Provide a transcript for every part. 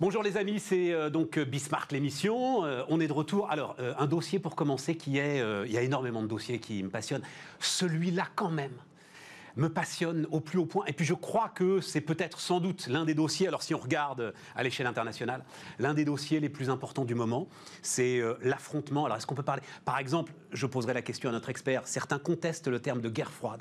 Bonjour les amis, c'est euh, donc euh, Bismarck l'émission. Euh, on est de retour. Alors, un dossier pour commencer qui est. il y a énormément de dossiers qui me passionnent. Celui-là, quand même, me passionne au plus haut point. Et puis je crois que c'est peut-être sans doute l'un des dossiers, alors si on regarde à l'échelle internationale, l'un des dossiers les plus importants du moment, c'est euh, l'affrontement. Alors est-ce qu'on peut parler Par exemple, je poserai la question à notre expert, certains contestent le terme de guerre froide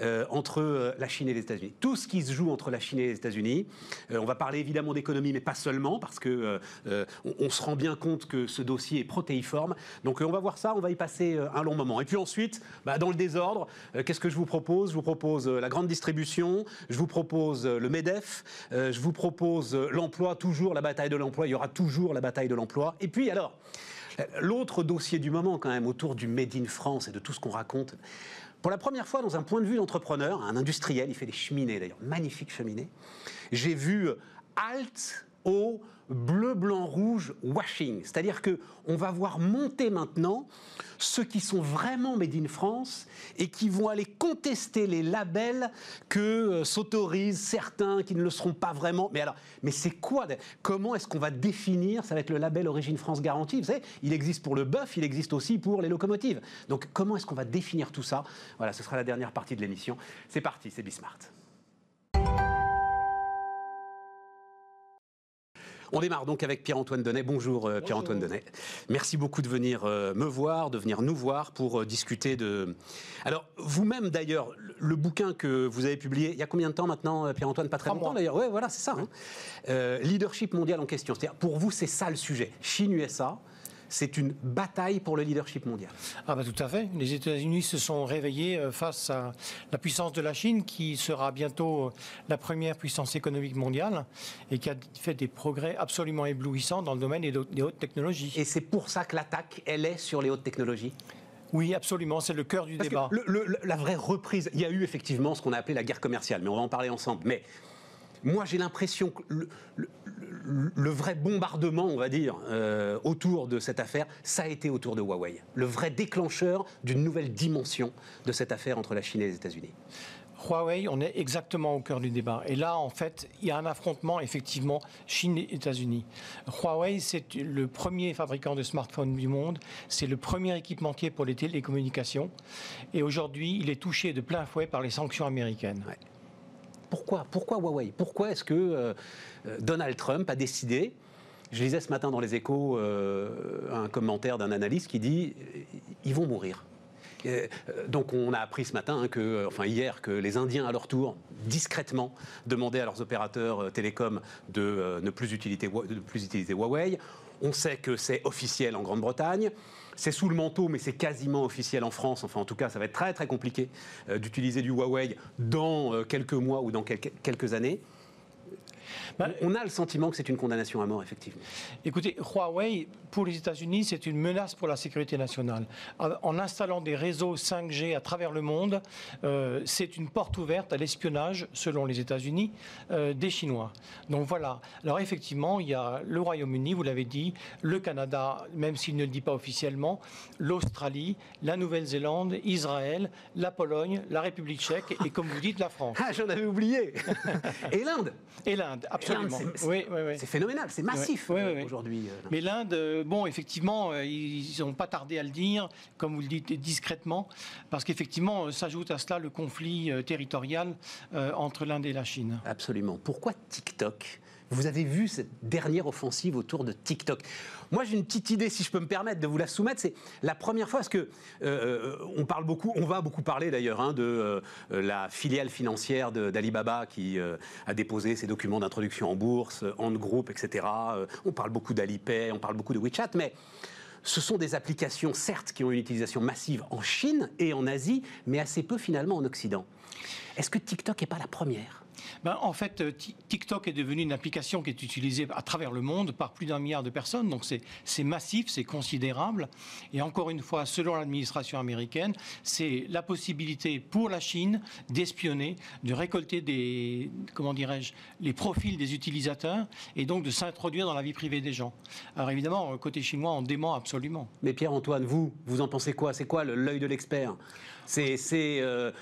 euh, entre euh, la Chine et les États-Unis. Tout ce qui se joue entre la Chine et les États-Unis, on va parler évidemment d'économie, mais pas seulement, parce que on, se rend bien compte que ce dossier est protéiforme. Donc on va voir ça, on va y passer un long moment. Et puis ensuite, bah, dans le désordre, qu'est-ce que je vous propose? Je vous propose euh, la grande distribution, je vous propose euh, le MEDEF, euh, je vous propose l'emploi, toujours la bataille de l'emploi, il y aura toujours la bataille de l'emploi. Et puis alors, l'autre dossier du moment quand même autour du Made in France et de tout ce qu'on raconte, pour la première fois dans un point de vue d'entrepreneur, un industriel, il fait des cheminées d'ailleurs, magnifiques cheminées, j'ai vu Alt au bleu, blanc, rouge washing. C'est-à-dire que on va voir monter maintenant ceux qui sont vraiment made in France et qui vont aller contester les labels que euh, s'autorisent certains qui ne le seront pas vraiment. Mais alors, mais c'est quoi Comment est-ce qu'on va définir Ça va être le label Origine France garantie. Vous savez, il existe pour le bœuf, il existe aussi pour les locomotives. Donc, comment est-ce qu'on va définir tout ça? Voilà, ce sera la dernière partie de l'émission. C'est parti, c'est Bismart. On démarre donc avec Pierre-Antoine Denet. Bonjour, euh, Pierre-Antoine Denet. Merci beaucoup de venir euh, me voir, de venir nous voir pour euh, discuter de... Alors, vous-même d'ailleurs, le bouquin que vous avez publié, il y a combien de temps maintenant, Pierre-Antoine? Pas très longtemps d'ailleurs. Oui, voilà, c'est ça. Hein. leadership mondial en question. C'est-à-dire, pour vous, c'est ça le sujet. Chine-USA, c'est une bataille pour le leadership mondial. Ah bah tout à fait. Les États-Unis se sont réveillés euh, face à la puissance de la Chine, qui sera bientôt euh, la première puissance économique mondiale et qui a fait des progrès absolument éblouissants dans le domaine des hautes technologies. Et c'est pour ça que l'attaque, elle est sur les hautes technologies? Oui, absolument, c'est le cœur du débat. la vraie reprise, il y a eu effectivement ce qu'on a appelé la guerre commerciale, mais on va en parler ensemble. Mais moi, j'ai l'impression que le, vrai bombardement, on va dire, euh, autour de cette affaire, ça a été autour de Huawei. Le vrai déclencheur d'une nouvelle dimension de cette affaire entre la Chine et les États-Unis. Huawei, on est exactement au cœur du débat. Et là, en fait, il y a un affrontement, effectivement, Chine et États-Unis. Huawei, c'est le premier fabricant de smartphones du monde. C'est le premier équipementier pour les télécommunications. Et aujourd'hui, il est touché de plein fouet par les sanctions américaines. Pourquoi Pourquoi Huawei? Pourquoi est-ce que euh, euh, Donald Trump a décidé je lisais ce matin dans les échos euh, un commentaire d'un analyste qui dit ils vont mourir. donc on a appris ce matin, que, enfin hier, que les Indiens à leur tour, discrètement, demandaient à leurs opérateurs télécoms de, ne plus utiliser Huawei. On sait que c'est officiel en Grande-Bretagne. C'est sous le manteau, mais c'est quasiment officiel en France. Enfin, en tout cas, ça va être très très compliqué euh, d'utiliser du Huawei dans euh, quelques mois ou dans quelques années. Bah, on a le sentiment que c'est une condamnation à mort, effectivement. Écoutez, Huawei, pour les États-Unis, c'est une menace pour la sécurité nationale. En installant des réseaux 5G à travers le monde, euh, c'est une porte ouverte à l'espionnage, selon les États-Unis, euh, des Chinois. Donc voilà. Alors effectivement, il y a le Royaume-Uni, vous l'avez dit, le Canada, même s'il ne le dit pas officiellement, l'Australie, la Nouvelle-Zélande, Israël, la Pologne, la République tchèque et, comme vous dites, la France. Ah, j'en avais oublié Et l'Inde Et l'Inde, absolument. C'est phénoménal, c'est massif euh, aujourd'hui. Euh, Mais l'Inde, euh, bon, effectivement, ils n'ont pas tardé à le dire, comme vous le dites discrètement, parce qu'effectivement, s'ajoute à cela le conflit territorial entre l'Inde et la Chine. Absolument. Pourquoi TikTok? Vous avez vu cette dernière offensive autour de TikTok. Moi, j'ai une petite idée, si je peux me permettre de vous la soumettre. C'est la première fois, parce que euh, on parle beaucoup, on va beaucoup parler d'ailleurs hein, de euh, la filiale financière d'Alibaba qui euh, a déposé ses documents d'introduction en bourse, Ant Group, etc. on parle beaucoup d'Alipay, on parle beaucoup de WeChat, mais ce sont des applications, certes, qui ont une utilisation massive en Chine et en Asie, mais assez peu finalement en Occident. Est-ce que TikTok n'est pas la première? Ben, en fait, euh, TikTok est devenu une application qui est utilisée à travers le monde par plus d'un milliard de personnes. Donc c'est massif, c'est considérable. Et encore une fois, selon l'administration américaine, c'est la possibilité pour la Chine d'espionner, de récolter des, comment dirais-je, les profils des utilisateurs et donc de s'introduire dans la vie privée des gens. Alors évidemment, euh, côté chinois, on dément absolument. Mais Pierre-Antoine, vous, vous en pensez quoi? C'est quoi l'œil de l'expert? C'est euh,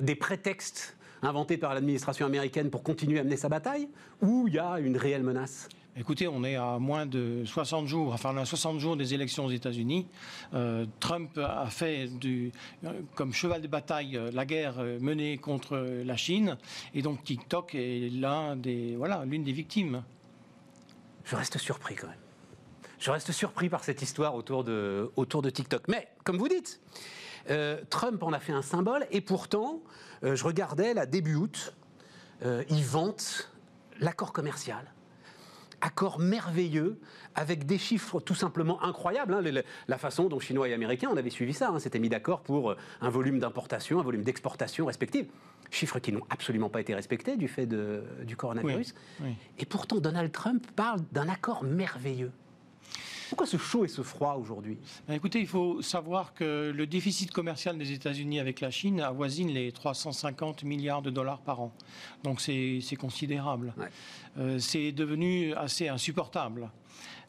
des prétextes inventé par l'administration américaine pour continuer à mener sa bataille Ou il y a une réelle menace? Écoutez, on est à moins de 60 jours, enfin on a 60 jours des élections aux États-Unis. Euh, Trump a fait du, euh, comme cheval de bataille la guerre menée contre la Chine, et donc TikTok est l'un des, voilà, l'une des victimes. Je reste surpris quand même. Je reste surpris par cette histoire autour de, autour de TikTok. Mais, comme vous dites, Trump en a fait un symbole, et pourtant, je regardais là, début août, il vante l'accord commercial accord merveilleux avec des chiffres tout simplement incroyables. Hein. la façon dont Chinois et Américains, on avait suivi ça, hein, s'étaient mis d'accord pour euh, un volume d'importation, un volume d'exportation respectif. Chiffres qui n'ont absolument pas été respectés du fait du coronavirus. Et pourtant, Donald Trump parle d'un accord merveilleux. Pourquoi ce chaud et ce froid aujourd'hui? Ben, Écoutez, il faut savoir que le déficit commercial des États-Unis avec la Chine avoisine les 350 milliards de dollars par an. Donc c'est considérable. Euh, c'est devenu assez insupportable.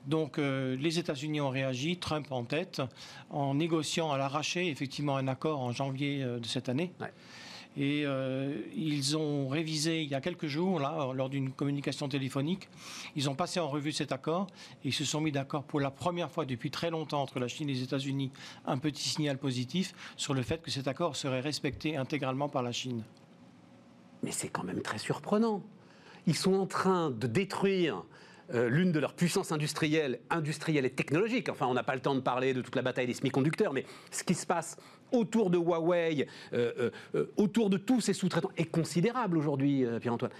Donc euh, les États-Unis ont réagi, Trump en tête, en négociant à l'arraché effectivement un accord en janvier euh, de cette année. Et euh, ils ont révisé il y a quelques jours, là, lors d'une communication téléphonique, ils ont passé en revue cet accord et ils se sont mis d'accord pour la première fois depuis très longtemps entre la Chine et les États-Unis, un petit signal positif sur le fait que cet accord serait respecté intégralement par la Chine. Mais c'est quand même très surprenant. Ils sont en train de détruire euh, l'une de leurs puissances industrielles, industrielles et technologiques. Enfin, on n'a pas le temps de parler de toute la bataille des semi-conducteurs, mais ce qui se passe autour de Huawei, euh, euh, autour de tous ces sous-traitants, est considérable aujourd'hui, Pierre-Antoine.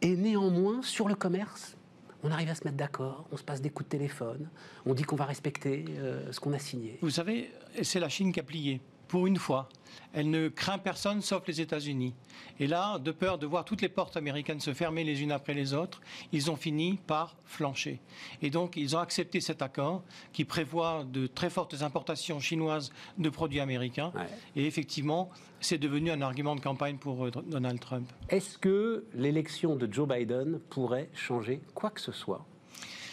Et néanmoins, sur le commerce, on arrive à se mettre d'accord, on se passe des coups de téléphone, on dit qu'on va respecter ce qu'on a signé. Vous savez, c'est la Chine qui a plié pour une fois. Elle ne craint personne sauf les États-Unis. Et là, de peur de voir toutes les portes américaines se fermer les unes après les autres, ils ont fini par flancher. Et donc, ils ont accepté cet accord qui prévoit de très fortes importations chinoises de produits américains. Et effectivement, c'est devenu un argument de campagne pour euh, Donald Trump. Est-ce que l'élection de Joe Biden pourrait changer quoi que ce soit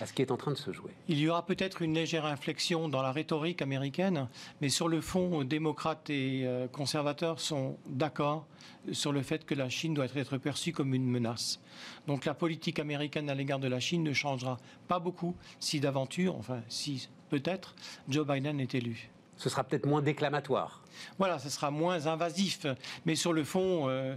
à ce qui est en train de se jouer. Il y aura peut-être une légère inflexion dans la rhétorique américaine, mais sur le fond, démocrates et euh, conservateurs sont d'accord sur le fait que la Chine doit être perçue comme une menace. Donc la politique américaine à l'égard de la Chine ne changera pas beaucoup si d'aventure, enfin si peut-être, Joe Biden est élu ce sera peut-être moins déclamatoire. Voilà, ce sera moins invasif. Mais sur le fond, euh,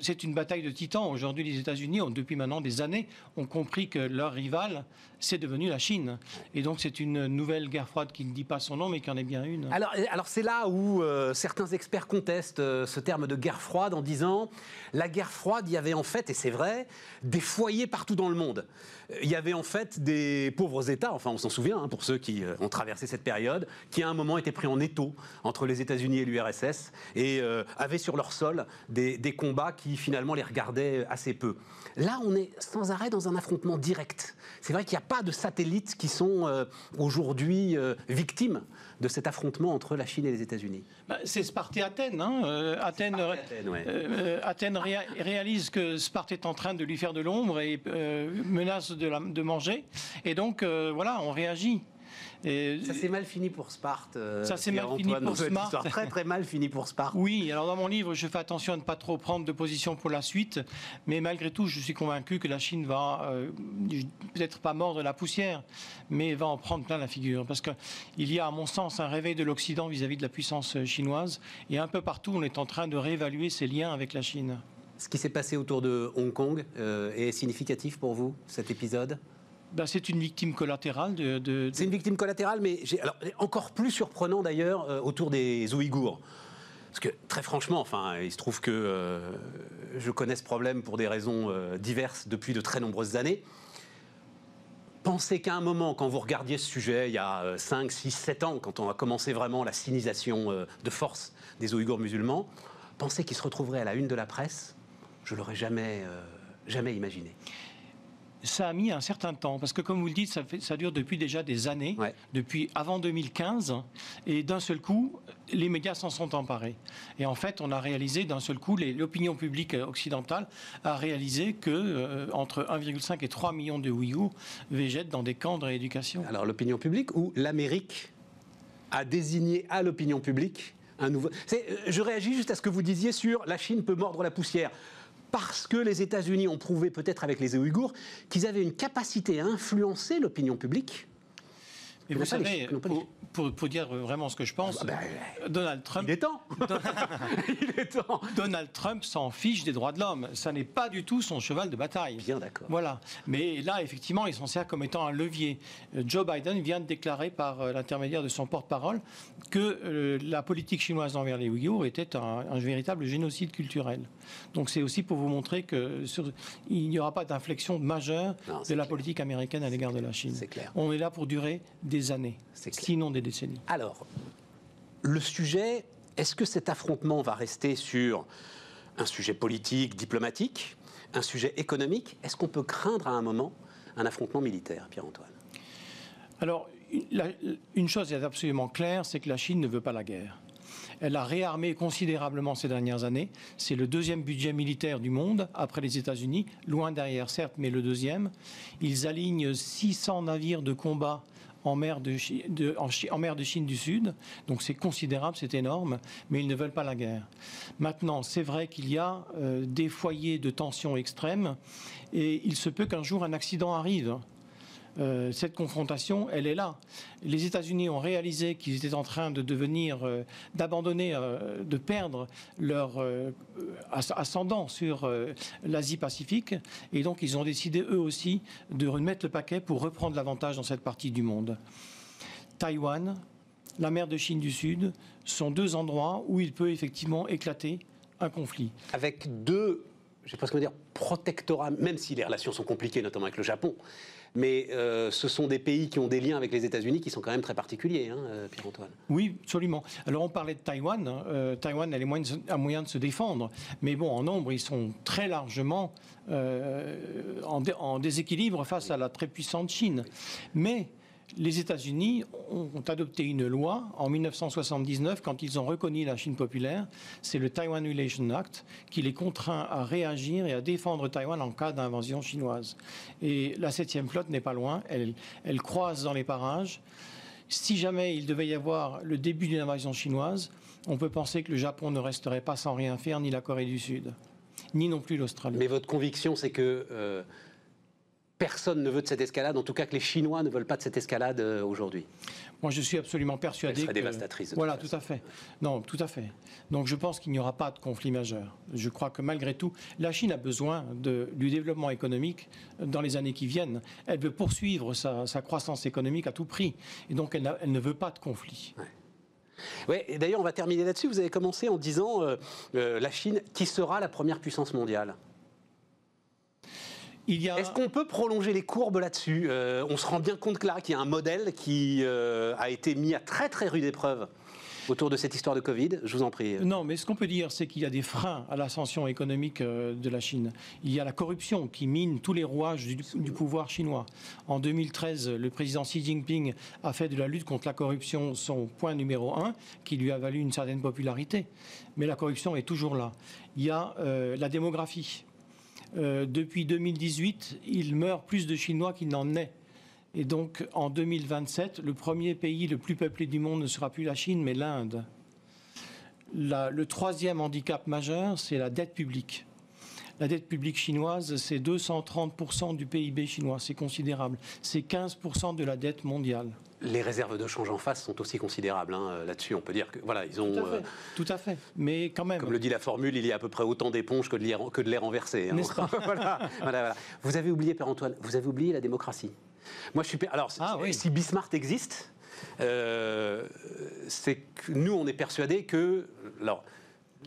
c'est une bataille de titans. Aujourd'hui, les États-Unis, depuis maintenant des années, ont compris que leur rival, c'est devenu la Chine. Et donc, c'est une nouvelle guerre froide qui ne dit pas son nom, mais qui en est bien une. Alors, alors c'est là où euh, certains experts contestent euh, ce terme de guerre froide en disant la guerre froide, il y avait en fait, et c'est vrai, des foyers partout dans le monde il y avait en fait des pauvres États, enfin on s'en souvient, hein, pour ceux qui euh, ont traversé cette période, qui à un moment étaient pris en étau entre les États-Unis et l'URSS et euh, avaient sur leur sol des, combats qui finalement les regardaient assez peu. Là, on est sans arrêt dans un affrontement direct. C'est vrai qu'il n'y a pas de satellites qui sont euh, aujourd'hui victimes de cet affrontement entre la Chine et les États-Unis. Bah, c'est Sparte et Athènes. Hein. Athènes, Athènes, réalise que Sparte est en train de lui faire de l'ombre et menace de, manger. Et donc, euh, voilà, on réagit. Et, ça s'est mal fini pour Sparte. Euh, ça s'est mal fini pour Sparte. Très très mal fini pour Sparte. Oui, alors dans mon livre, je fais attention à ne pas trop prendre de position pour la suite, mais malgré tout, je suis convaincu que la Chine va euh, peut-être pas mordre la poussière, mais va en prendre plein la figure, parce qu'il y a, à mon sens, un réveil de l'Occident vis-à-vis de la puissance chinoise, et un peu partout, on est en train de réévaluer ses liens avec la Chine. Ce qui s'est passé autour de Hong Kong euh, est significatif pour vous, cet épisode? Ben, c'est une victime collatérale. De, C'est une victime collatérale, mais encore plus surprenant d'ailleurs euh, autour des Ouïghours. Parce que très franchement, enfin, il se trouve que euh, je connais ce problème pour des raisons diverses depuis de très nombreuses années. Pensez qu'à un moment, quand vous regardiez ce sujet, il y a 5, 6, 7 ans, quand on a commencé vraiment la sinisation de force des Ouïghours musulmans, pensez qu'ils se retrouveraient à la une de la presse? Je l'aurais jamais, euh, jamais imaginé. Ça a mis un certain temps, parce que comme vous le dites, ça, fait, ça dure depuis déjà des années, depuis avant 2015, et d'un seul coup, les médias s'en sont emparés. Et en fait, on a réalisé d'un seul coup, l'opinion publique occidentale a réalisé que euh, entre 1,5 et 3 millions de Ouïghours végètent dans des camps de rééducation. Alors l'opinion publique ou l'Amérique a désigné à l'opinion publique un nouveau. Euh, je réagis juste à ce que vous disiez sur la Chine peut mordre la poussière parce que les États-Unis ont prouvé, peut-être avec les Ouïghours, qu'ils avaient une capacité à influencer l'opinion publique et vous savez, pour, pour, dire vraiment ce que je pense, ah bah, Donald Trump. Il est temps Il est temps Donald Trump s'en fiche des droits de l'homme. Ça n'est pas du tout son cheval de bataille. Bien d'accord. Voilà. Mais là, effectivement, il s'en sert comme étant un levier. Euh, Joe Biden vient de déclarer par euh, l'intermédiaire de son porte-parole que euh, la politique chinoise envers les Ouïghours était un, véritable génocide culturel. Donc c'est aussi pour vous montrer qu'il n'y aura pas d'inflexion majeure de la politique américaine à l'égard de la Chine. C'est clair. On est là pour durer des années, sinon des décennies. Alors, le sujet, est-ce que cet affrontement va rester sur un sujet politique, diplomatique, un sujet économique? Est-ce qu'on peut craindre à un moment un affrontement militaire, Pierre-Antoine? Alors, une chose est absolument claire, c'est que la Chine ne veut pas la guerre. Elle a réarmé considérablement ces dernières années. C'est le deuxième budget militaire du monde, après les États-Unis, loin derrière certes, mais le deuxième. Ils alignent 600 navires de combat en mer de, Chine du Sud. Donc c'est considérable, c'est énorme, mais ils ne veulent pas la guerre. Maintenant, c'est vrai qu'il y a euh, des foyers de tension extrême et il se peut qu'un jour un accident arrive. Euh, cette confrontation, elle est là. Les États-Unis ont réalisé qu'ils étaient en train de devenir, euh, d'abandonner, euh, de perdre leur ascendant sur l'Asie-Pacifique, et donc ils ont décidé eux aussi de remettre le paquet pour reprendre l'avantage dans cette partie du monde. Taïwan, la mer de Chine du Sud sont deux endroits où il peut effectivement éclater un conflit. Avec deux, je sais pas ce dire, protectorats, même si les relations sont compliquées, notamment avec le Japon, mais euh, ce sont des pays qui ont des liens avec les États-Unis qui sont quand même très particuliers, hein, euh, Pierre-Antoine. Oui, absolument. Alors on parlait de Taïwan. Hein. Euh, Taïwan a les moyens, moyen de se défendre, mais bon, en nombre, ils sont très largement en, en, déséquilibre face à la très puissante Chine. Mais les États-Unis ont adopté une loi en 1979 quand ils ont reconnu la Chine populaire. C'est le Taiwan Relation Act qui les contraint à réagir et à défendre Taïwan en cas d'invasion chinoise. Et la 7e flotte n'est pas loin. Elle, elle croise dans les parages. Si jamais il devait y avoir le début d'une invasion chinoise, on peut penser que le Japon ne resterait pas sans rien faire, ni la Corée du Sud, ni non plus l'Australie. Mais votre conviction, c'est que euh, personne ne veut de cette escalade, en tout cas que les Chinois ne veulent pas de cette escalade euh, aujourd'hui. Moi, je suis absolument persuadé. Elle serait dévastatrice. voilà, tout à fait. Non, tout à fait. Donc, je pense qu'il n'y aura pas de conflit majeur. Je crois que malgré tout, la Chine a besoin de, du développement économique dans les années qui viennent. Elle veut poursuivre sa, croissance économique à tout prix, et donc elle, elle ne veut pas de conflit. Ouais. et d'ailleurs, on va terminer là-dessus. Vous avez commencé en disant euh, euh, la Chine, qui sera la première puissance mondiale? Est-ce qu'on peut prolonger les courbes là-dessus euh, On se rend bien compte que là, qu'il y a un modèle qui euh, a été mis à très très rude épreuve autour de cette histoire de Covid? Je vous en prie. Non, mais ce qu'on peut dire, c'est qu'il y a des freins à l'ascension économique euh, de la Chine. Il y a la corruption qui mine tous les rouages du, du, pouvoir chinois. En 2013, le président Xi Jinping a fait de la lutte contre la corruption son point numéro un, qui lui a valu une certaine popularité. Mais la corruption est toujours là. Il y a la démographie. Euh, depuis 2018, il meurt plus de Chinois qu'il n'en est. Et donc, en 2027, le premier pays le plus peuplé du monde ne sera plus la Chine, mais l'Inde. le troisième handicap majeur, c'est la dette publique. La dette publique chinoise, c'est 230% du PIB chinois, c'est considérable. C'est 15% de la dette mondiale les réserves de change en face sont aussi considérables. Hein, là-dessus, on peut dire que voilà, ils ont. Tout à, fait. Euh, Mais quand même. Comme le dit la formule, il y a à peu près autant d'éponges que de l'air renversé. Hein. N'est-ce pas voilà, Vous avez oublié, Père Antoine, vous avez oublié la démocratie. Moi, je suis. Alors, ah si Bismarck existe, euh, c'est que nous, on est persuadés que. Alors,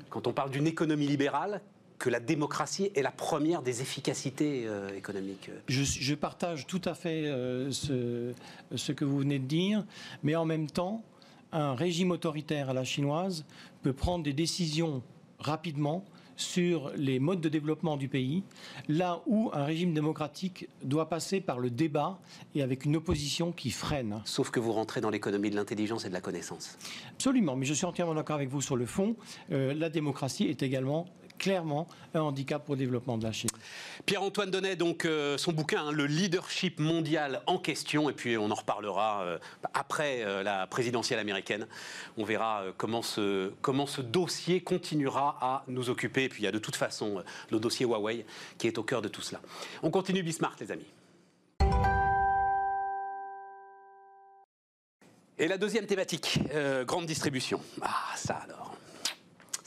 quand on parle d'une économie libérale, que la démocratie est la première des efficacités euh, économiques. Je, partage tout à fait euh, ce, ce, que vous venez de dire, mais en même temps, un régime autoritaire à la chinoise peut prendre des décisions rapidement sur les modes de développement du pays, là où un régime démocratique doit passer par le débat et avec une opposition qui freine. Sauf que vous rentrez dans l'économie de l'intelligence et de la connaissance. Absolument, mais je suis entièrement d'accord avec vous sur le fond. Euh, la démocratie est également clairement un handicap pour le développement de la Chine. Pierre-Antoine Donnet, donc euh, son bouquin, hein, Le leadership mondial en question, et puis on en reparlera euh, après euh, la présidentielle américaine. On verra comment, ce, comment ce dossier continuera à nous occuper. Et puis il y a de toute façon le dossier Huawei qui est au cœur de tout cela. On continue Bismarck, les amis. Et la deuxième thématique, grande distribution. Ah, ça alors.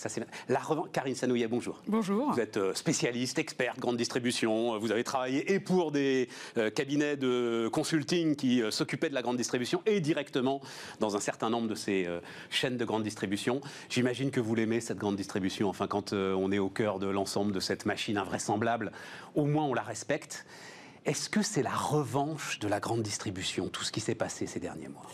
Ça, c'est la Karine Sanouya, bonjour. Bonjour. Vous êtes euh, spécialiste, experte, grande distribution. Vous avez travaillé et pour des euh, cabinets de consulting qui euh, s'occupaient de la grande distribution et directement dans un certain nombre de ces chaînes de grande distribution. J'imagine que vous l'aimez, cette grande distribution. Enfin, quand on est au cœur de l'ensemble de cette machine invraisemblable, au moins on la respecte. Est-ce que c'est la revanche de la grande distribution, tout ce qui s'est passé ces derniers mois?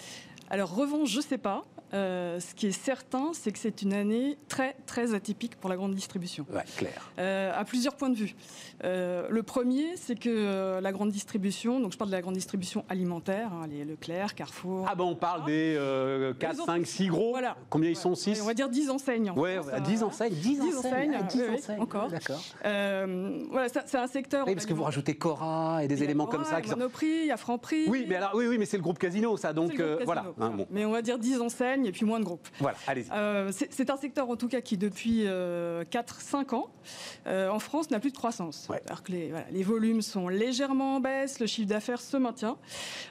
Alors, revanche, je ne sais pas. Euh, ce qui est certain, c'est que c'est une année très très atypique pour la grande distribution. Ouais, clair. Euh, à plusieurs points de vue. Euh, le premier, c'est que la grande distribution, donc je parle de la grande distribution alimentaire, hein, les Leclerc, Carrefour. Ah ben on parle des 4, 5, 6 gros. Voilà. Combien ils sont 6 On va dire 10 enseignes. Oui, 10 enseignes. 10 enseignes. 10 enseignes. encore. D'accord. voilà, c'est un secteur. Oui, parce que vous rajoutez Cora et des éléments comme ça. Il y a Monoprix, il y a Franprix. Oui, mais alors oui, oui, mais c'est le groupe Casino, ça. Donc voilà. Hein, mais on va dire 10 enseignes et puis moins de groupes. Voilà, allez-y. Euh, c'est un secteur en tout cas qui depuis 4-5 euh, ans euh, en France n'a plus de croissance. Alors que les, les, volumes sont légèrement en baisse, le chiffre d'affaires se maintient.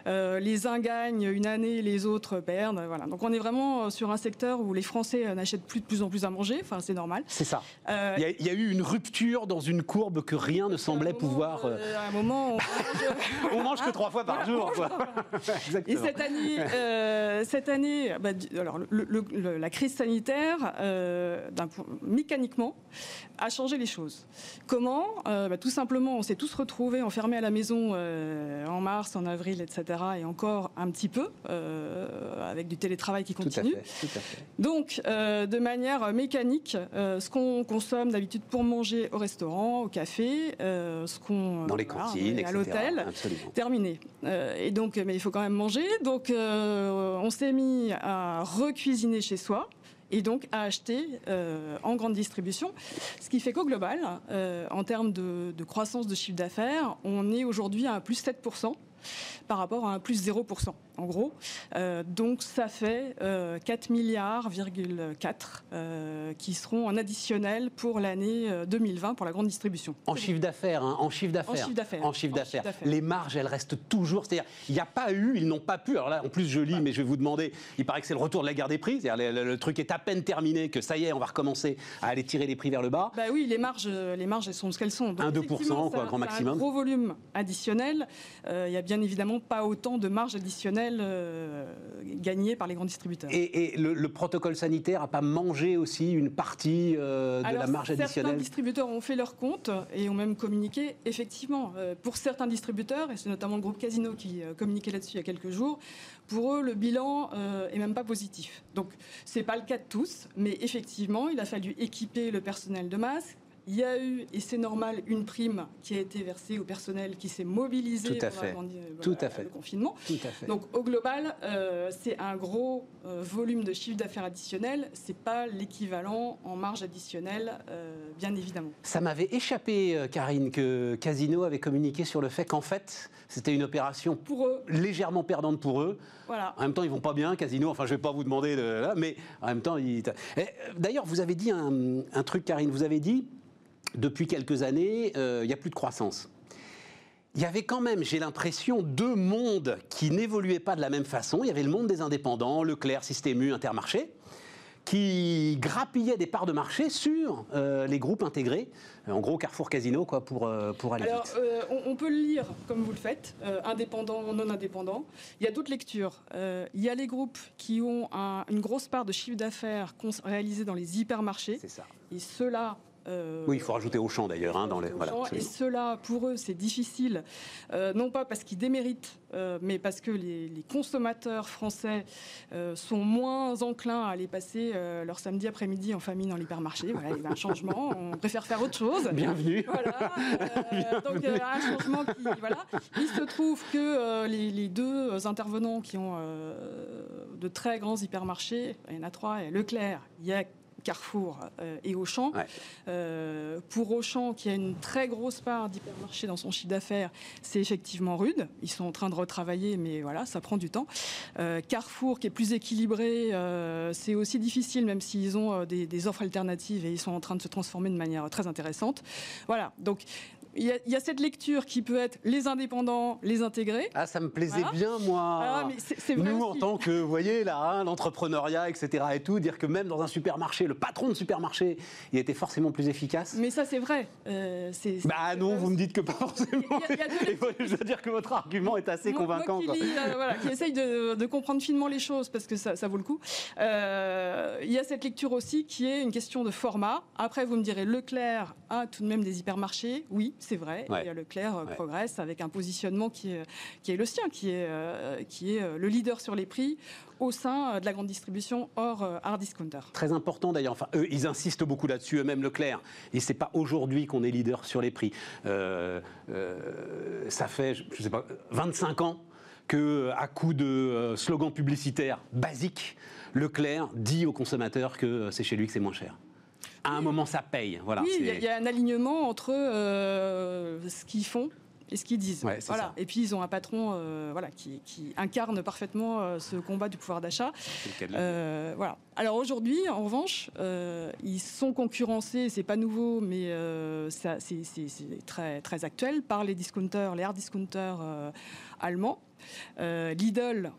les uns gagnent une année, les autres perdent. Voilà. Donc on est vraiment sur un secteur où les Français n'achètent plus de plus en plus à manger. Enfin, c'est normal. C'est ça. Il y, a eu une rupture dans une courbe que rien ne semblait pouvoir. à un moment, on mange, on mange que trois fois par jour. Et cette année, cette année, bah, alors, la crise sanitaire, euh, mécaniquement, a changé les choses. Comment? Euh, bah, Tout simplement, on s'est tous retrouvés enfermés à la maison euh, en mars, en avril, etc. Et encore un petit peu, avec du télétravail qui continue. Donc, de manière mécanique, ce qu'on consomme d'habitude pour manger au restaurant, au café, ce qu'on... Dans les cantines, À l'hôtel, terminé. et donc, mais il faut quand même manger. Donc, on s'est mis à recuisiner chez soi et donc à acheter euh, en grande distribution. Ce qui fait qu'au global, euh, en termes de, de, croissance de chiffre d'affaires, on est aujourd'hui à plus 7% par rapport à un plus 0% en gros. Euh, donc ça fait 4 euh, milliards, euh, qui seront en additionnel pour l'année 2020 pour la grande distribution. En chiffre d'affaires, hein, en chiffre d'affaires. En chiffre d'affaires. Les marges, elles restent toujours. C'est-à-dire, il n'y a pas eu, ils n'ont pas pu. Alors là, en plus, je lis, mais je vais vous demander. Il paraît que c'est le retour de la guerre des prix. C'est-à-dire, le, truc est à peine terminé, que ça y est, on va recommencer à aller tirer les prix vers le bas. Bah oui, les marges, les marges, elles sont ce qu'elles sont. 1-2%, quoi, grand maximum. Un gros volume additionnel. Il n'y a bien évidemment pas autant de marge additionnelle euh, gagnés par les grands distributeurs. Et, le, protocole sanitaire n'a pas mangé aussi une partie euh, de la marge additionnelle? Certains distributeurs ont fait leur compte et ont même communiqué. Effectivement, euh, pour certains distributeurs, et c'est notamment le groupe Casino qui communiquait là-dessus il y a quelques jours, pour eux, le bilan est même pas positif. Donc, c'est pas le cas de tous, mais effectivement, il a fallu équiper le personnel de masques, il y a eu, et c'est normal, une prime qui a été versée au personnel qui s'est mobilisé Tout à fait. Tout à fait. le confinement. Tout à fait. Donc au global, euh, c'est un gros euh, volume de chiffre d'affaires additionnel. C'est pas l'équivalent en marge additionnelle, euh, bien évidemment. Ça m'avait échappé, Karine, que Casino avait communiqué sur le fait qu'en fait, c'était une opération pour eux. légèrement perdante pour eux. Voilà. En même temps, ils vont pas bien, Casino. Enfin, je vais pas vous demander de, mais en même temps, d'ailleurs, vous avez dit un, un truc, Karine. Vous avez dit depuis quelques années, euh, il n'y a plus de croissance. Il y avait quand même, j'ai l'impression, deux mondes qui n'évoluaient pas de la même façon. Il y avait le monde des indépendants, Leclerc, Système U, Intermarché, qui grappillaient des parts de marché sur euh, les groupes intégrés. En gros, Carrefour Casino, quoi, pour, euh, pour aller Alors, on, peut le lire comme vous le faites, indépendant, non indépendant. Il y a d'autres lectures. il y a les groupes qui ont une grosse part de chiffre d'affaires réalisé dans les hypermarchés. C'est ça. Et ceux-là euh, oui, il faut rajouter Auchan d'ailleurs. Hein, dans les, voilà, et cela, pour eux, c'est difficile, euh, non pas parce qu'ils déméritent, euh, mais parce que les, consommateurs français sont moins enclins à aller passer leur samedi après-midi en famille dans l'hypermarché. Voilà, il y a un changement, on préfère faire autre chose. Bienvenue. Voilà, donc un changement qui. Voilà. Il se trouve que les, les, deux intervenants qui ont de très grands hypermarchés, il y en a trois, Leclerc, il y a Carrefour et Auchan. pour Auchan, qui a une très grosse part d'hypermarché dans son chiffre d'affaires, c'est effectivement rude. Ils sont en train de retravailler, mais voilà, ça prend du temps. Carrefour, qui est plus équilibré, c'est aussi difficile, même s'ils ont des, des offres alternatives et ils sont en train de se transformer de manière très intéressante. Voilà, donc il y, a, cette lecture qui peut être les indépendants, les intégrés. Ah, ça me plaisait bien, moi. Ah, Nous, en tant que, vous voyez, là, hein, l'entrepreneuriat, etc. et tout, dire que même dans un supermarché, le patron de supermarché, il était forcément plus efficace. Mais ça, c'est vrai. Euh, bah non, vous me dites que pas forcément. je dois dire que votre argument est assez convaincant. Moi qui, euh, qui essaye de, comprendre finement les choses, parce que ça, vaut le coup. Euh, il y a cette lecture aussi qui est une question de format. Après, vous me direz, Leclerc a tout de même des hypermarchés. Oui, c'est vrai. Et Leclerc euh, progresse avec un positionnement qui est, qui est le sien, qui est, euh, qui est euh, le leader sur les prix au sein de la grande distribution hors hard discounter. Très important d'ailleurs. Enfin, eux, ils insistent beaucoup là-dessus, eux-mêmes Leclerc. Et c'est pas aujourd'hui qu'on est leader sur les prix. ça fait, je sais pas, 25 ans que, à coup de slogans publicitaires basiques, Leclerc dit aux consommateurs que c'est chez lui que c'est moins cher à un moment, ça paye. Voilà, oui, il y, a un alignement entre euh, ce qu'ils font et ce qu'ils disent. voilà. Et puis ils ont un patron euh, voilà, qui, incarne parfaitement euh, ce combat du pouvoir d'achat. voilà. Alors aujourd'hui, en revanche, ils sont concurrencés, c'est pas nouveau, mais c'est très, très actuel, par les discounters, les hard discounters allemands, Lidl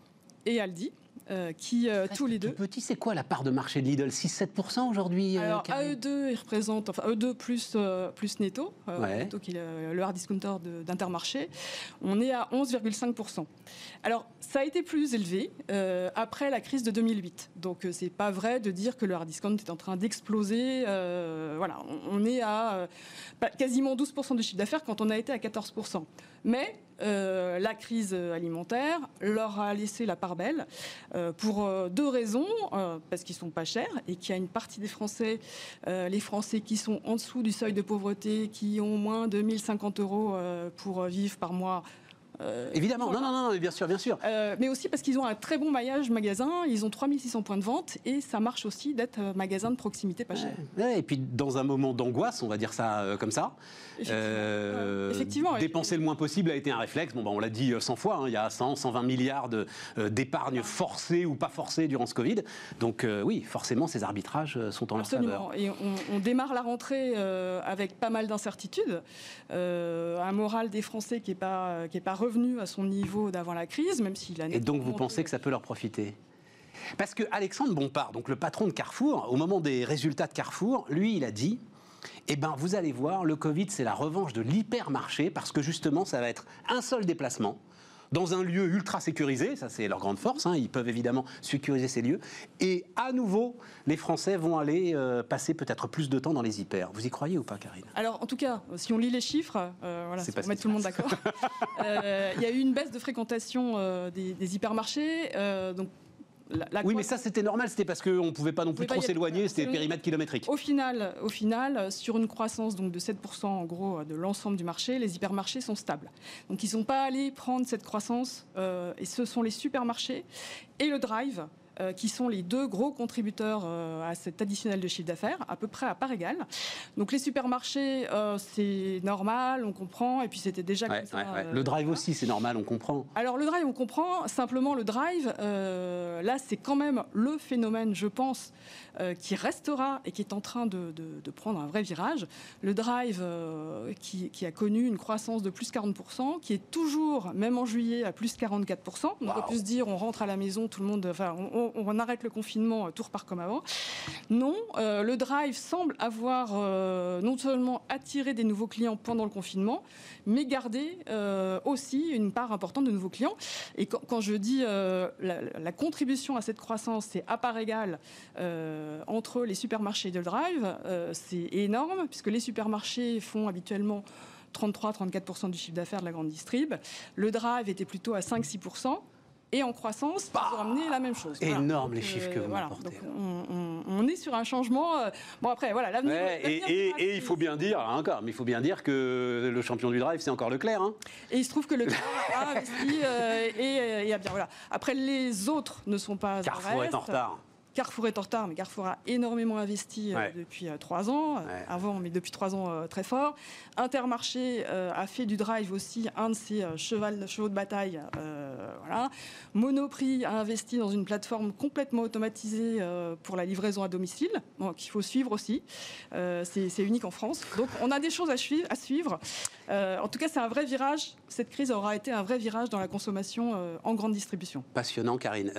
et Aldi. Euh, qui euh, tous les deux. Petit, c'est quoi la part de marché de Lidl? 6-7% aujourd'hui euh, Alors AE2, il représente, enfin AE2 plus, plus Netto, Netto qui est le hard discounter d'Intermarché, on est à 11,5%. Alors ça a été plus élevé après la crise de 2008. Donc c'est pas vrai de dire que le hard discount est en train d'exploser. voilà, on, est à quasiment 12% du chiffre d'affaires quand on a été à 14%. Mais euh, la crise alimentaire leur a laissé la part belle euh, pour euh, deux raisons. parce qu'ils sont pas chers et qu'il y a une partie des Français, les Français qui sont en dessous du seuil de pauvreté, qui ont moins de 1050 euros pour vivre par mois euh, Évidemment, non, non, non, bien sûr, bien sûr. Euh, mais aussi parce qu'ils ont un très bon maillage magasin, ils ont 3600 points de vente et ça marche aussi d'être euh, magasin de proximité pas cher. et puis dans un moment d'angoisse, on va dire ça comme ça, Effectivement. dépenser le moins possible a été un réflexe. Bon, bah, on l'a dit 100 fois, hein, il y a 100, 120 milliards d'épargne forcée ou pas forcée durant ce Covid. Donc oui, forcément, ces arbitrages sont en leur faveur. Et on, démarre la rentrée avec pas mal d'incertitudes, un moral des Français qui n'est pas, qui est pas revenu à son niveau d'avant la crise, même s'il a... Et donc vous pensez que ça peut leur profiter? Parce que Alexandre Bompard, donc le patron de Carrefour, au moment des résultats de Carrefour, lui, il a dit eh ben, vous allez voir, le Covid, c'est la revanche de l'hypermarché, parce que justement, ça va être un seul déplacement dans un lieu ultra sécurisé, ça c'est leur grande force, hein, ils peuvent évidemment sécuriser ces lieux, et à nouveau, les Français vont aller euh, passer peut-être plus de temps dans les hyper. Vous y croyez ou pas, Karine? Alors en tout cas, si on lit les chiffres, euh, voilà, pour mettre tout le monde d'accord, euh, il y a eu une baisse de fréquentation des, des, hypermarchés, donc oui, mais ça c'était normal, c'était parce qu'on ne pouvait pas non plus trop s'éloigner, c'était périmètre kilométrique. Au final, au final, sur une croissance donc de 7% en gros de l'ensemble du marché, les hypermarchés sont stables. Donc ils ne sont pas allés prendre cette croissance, euh, et ce sont les supermarchés et le drive euh, qui sont les deux gros contributeurs euh, à cet additionnel de chiffre d'affaires, à peu près à part égale. Donc les supermarchés, euh, c'est normal, on comprend, et puis c'était déjà comme ça. Le drive aussi, c'est normal, on comprend. Alors le drive, on comprend. Simplement, le drive, là, c'est quand même le phénomène, je pense, qui restera et qui est en train de, prendre un vrai virage. Le drive qui, a connu une croissance de plus 40%, qui est toujours, même en juillet, à plus 44%. On aurait pu se dire, on rentre à la maison, tout le monde, enfin, on, on, arrête le confinement, euh, tout repart comme avant. Non, euh, le drive semble avoir euh, non seulement attiré des nouveaux clients pendant le confinement, mais garder aussi une part importante de nouveaux clients. Et quand, je dis la, contribution à cette croissance, c'est à part égale entre les supermarchés et le drive, c'est énorme, puisque les supermarchés font habituellement 33-34% du chiffre d'affaires de la grande distrib. Le drive était plutôt à 5-6% et en croissance, bah, ont amené la même chose. Énorme les chiffres que vous voilà. on, est sur un changement. Euh, bon après, voilà, l'avenir. et, il faut bien dire, hein, encore, mais il faut bien dire que le champion du drive, c'est encore Leclerc. Hein. Et il se trouve que Leclerc a investi euh, et, a bien voilà. Après, les autres ne sont pas. Carrefour est en retard. Carrefour est en retard, mais Carrefour a énormément investi depuis trois ans, avant, mais depuis trois ans très fort. Intermarché a fait du drive aussi un de ses chevaux de bataille. voilà. Monoprix a investi dans une plateforme complètement automatisée pour la livraison à domicile, qu'il faut suivre aussi. C'est unique en France. Donc on a des choses à suivre. À suivre. en tout cas, c'est un vrai virage. Cette crise aura été un vrai virage dans la consommation en grande distribution. Passionnant, Karine.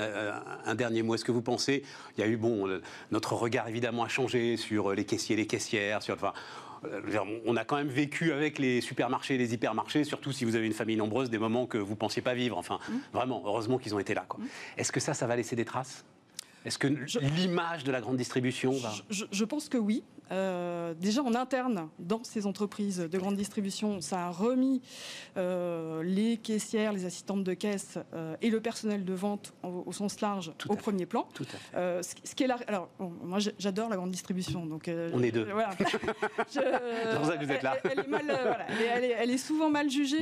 un dernier mot. Est-ce que vous pensez il y a eu, bon, notre regard évidemment a changé sur euh, les caissiers, les caissières, sur, enfin, euh, on a quand même vécu avec les supermarchés, les hypermarchés, surtout si vous avez une famille nombreuse, des moments que vous ne pensiez pas vivre. Enfin, mmh. vraiment, heureusement qu'ils ont été là. Mmh. Est-ce que ça, ça va laisser des traces? Est-ce que l'image de la grande distribution va... je pense que oui. Euh, déjà en interne, dans ces entreprises de grande distribution, ça a remis euh, les caissières, les assistantes de caisse euh, et le personnel de vente au, sens large au premier plan. Tout à fait. ce, qui est Alors, moi, j'adore la grande distribution. Donc, On est deux. Voilà. Je, vous êtes là. Elle, est, mal, voilà, elle, est, souvent mal jugée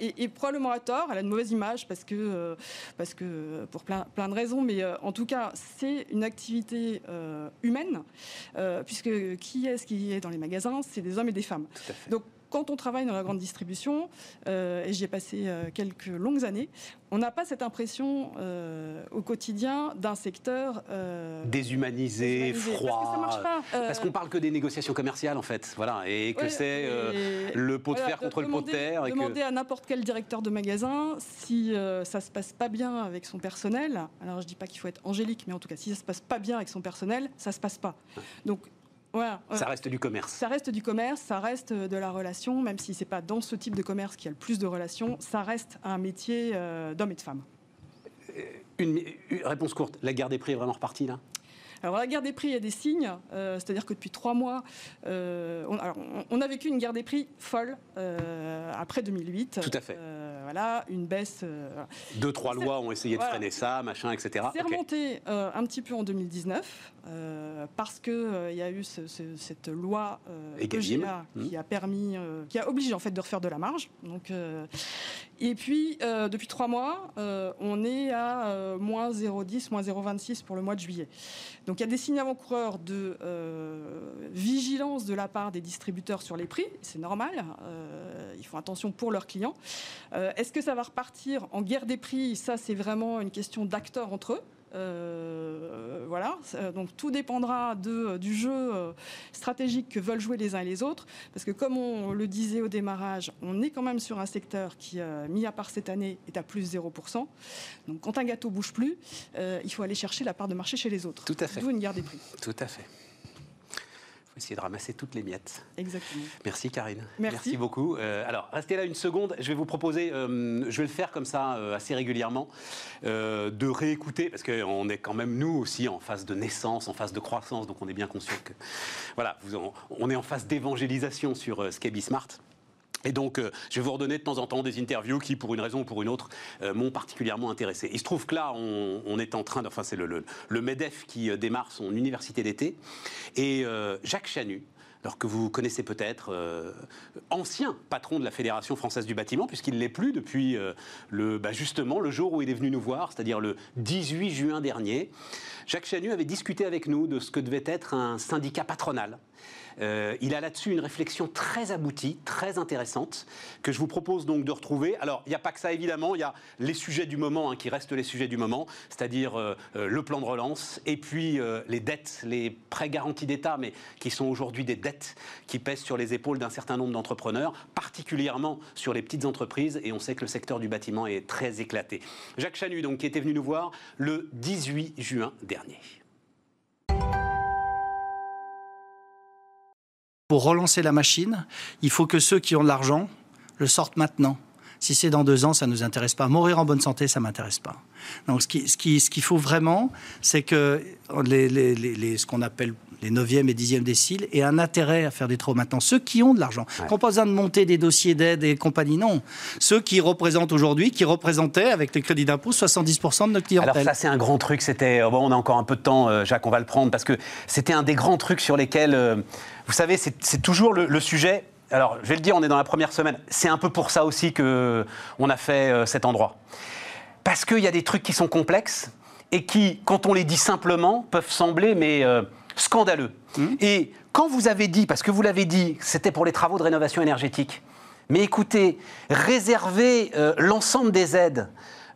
et, probablement à tort. Elle a une mauvaise image parce que, parce que pour plein, plein de raisons. Mais en tout cas, c'est une activité humaine puisque qui est-ce qui est dans les magasins C'est des hommes et des femmes. Donc quand on travaille dans la grande distribution, euh, et j'y ai passé euh, quelques longues années, on n'a pas cette impression euh, au quotidien d'un secteur déshumanisé, froid. Parce qu'on parle que des négociations commerciales en fait, voilà, et que c'est le pot de fer contre le pot de terre. Et demander à n'importe quel directeur de magasin si ça se passe pas bien avec son personnel. Alors je dis pas qu'il faut être angélique, mais en tout cas si ça se passe pas bien avec son personnel, ça se passe pas. Donc ça reste du commerce. Ça reste du commerce, ça reste de la relation, même si ce n'est pas dans ce type de commerce qu'il y a le plus de relations, ça reste un métier euh, d'homme et de femme. Euh, une, réponse courte, la guerre des prix est vraiment repartie là? Alors la guerre des prix, il y a des signes, euh, c'est-à-dire que depuis trois mois, on, a vécu une guerre des prix folle après 2008. Tout à fait. Voilà, une baisse. Deux, trois lois ont essayé de freiner ça, machin, etc. C'est remonté un petit peu en 2019. Euh, parce qu'il euh, il y a eu cette loi euh, qui hmm. a permis, qui a obligé en fait de refaire de la marge. Donc, et puis depuis trois mois, on est à moins 0,10, moins 0,26 pour le mois de juillet. Donc il y a des signes avant-coureurs de vigilance de la part des distributeurs sur les prix. C'est normal. ils font attention pour leurs clients. Est-ce que ça va repartir en guerre des prix? Ça, c'est vraiment une question d'acteurs entre eux. Euh, voilà, donc tout dépendra de, du jeu euh, stratégique que veulent jouer les uns et les autres, parce que comme on le disait au démarrage, on est quand même sur un secteur qui, euh, mis à part cette année, est à plus 0%. Donc quand un gâteau bouge plus, il faut aller chercher la part de marché chez les autres. Tout à fait. D'où une guerre des prix. Tout à fait essayer de ramasser toutes les miettes. Exactement. Merci Karine. Merci, beaucoup. Euh, alors, restez là une seconde. Je vais vous proposer, euh, je vais le faire comme ça euh, assez régulièrement, de réécouter, parce qu'on est quand même nous aussi en phase de naissance, en phase de croissance, donc on est bien conscient que, voilà, on est en phase d'évangélisation sur ce qu'est Bismart. Et donc, euh, je vais vous redonner de temps en temps des interviews qui, pour une raison ou pour une autre, euh, m'ont particulièrement intéressé. Il se trouve que là, on, est en train, enfin, c'est le, MEDEF qui euh, démarre son université d'été, et Jacques Chanu, alors que vous connaissez peut-être, ancien patron de la Fédération française du bâtiment, puisqu'il l'est plus depuis le, bah, justement le jour où il est venu nous voir, c'est-à-dire le 18 juin dernier. Jacques Chanu avait discuté avec nous de ce que devait être un syndicat patronal euh, il a là-dessus une réflexion très aboutie, très intéressante, que je vous propose donc de retrouver. Alors, il n'y a pas que ça, évidemment, il y a les sujets du moment, hein, qui restent les sujets du moment, c'est-à-dire euh, euh, le plan de relance, et puis les dettes, les prêts garantis d'État, mais qui sont aujourd'hui des dettes qui pèsent sur les épaules d'un certain nombre d'entrepreneurs, particulièrement sur les petites entreprises, et on sait que le secteur du bâtiment est très éclaté. Jacques Chanu, donc, qui était venu nous voir le 18 juin dernier. Pour relancer la machine, il faut que ceux qui ont de l'argent le sortent maintenant. Si c'est dans deux ans, ça ne nous intéresse pas. Mourir en bonne santé, ça ne m'intéresse pas. Donc, ce qu'il ce qui, ce qu'il faut vraiment, c'est que les, les, les, ce qu'on appelle les 9e et 10e déciles aient un intérêt à faire des travaux maintenant. Ceux qui ont de l'argent, qui n'ont pas besoin de monter des dossiers d'aide et compagnie, non. Ceux qui représentent aujourd'hui, qui représentaient avec les crédits d'impôt 70% de notre clientèle. Alors ça, c'est un grand truc. C'était bon, on a encore un peu de temps, euh, Jacques, on va le prendre parce que c'était un des grands trucs sur lesquels euh, vous savez, c'est toujours le, sujet. Alors, je vais le dire, on est dans la première semaine. C'est un peu pour ça aussi que on a fait euh, cet endroit. Parce qu'il y a des trucs qui sont complexes et qui, quand on les dit simplement, peuvent sembler mais euh, scandaleux. Mmh. Et quand vous avez dit, parce que vous l'avez dit, c'était pour les travaux de rénovation énergétique, mais écoutez, réserver euh, l'ensemble des aides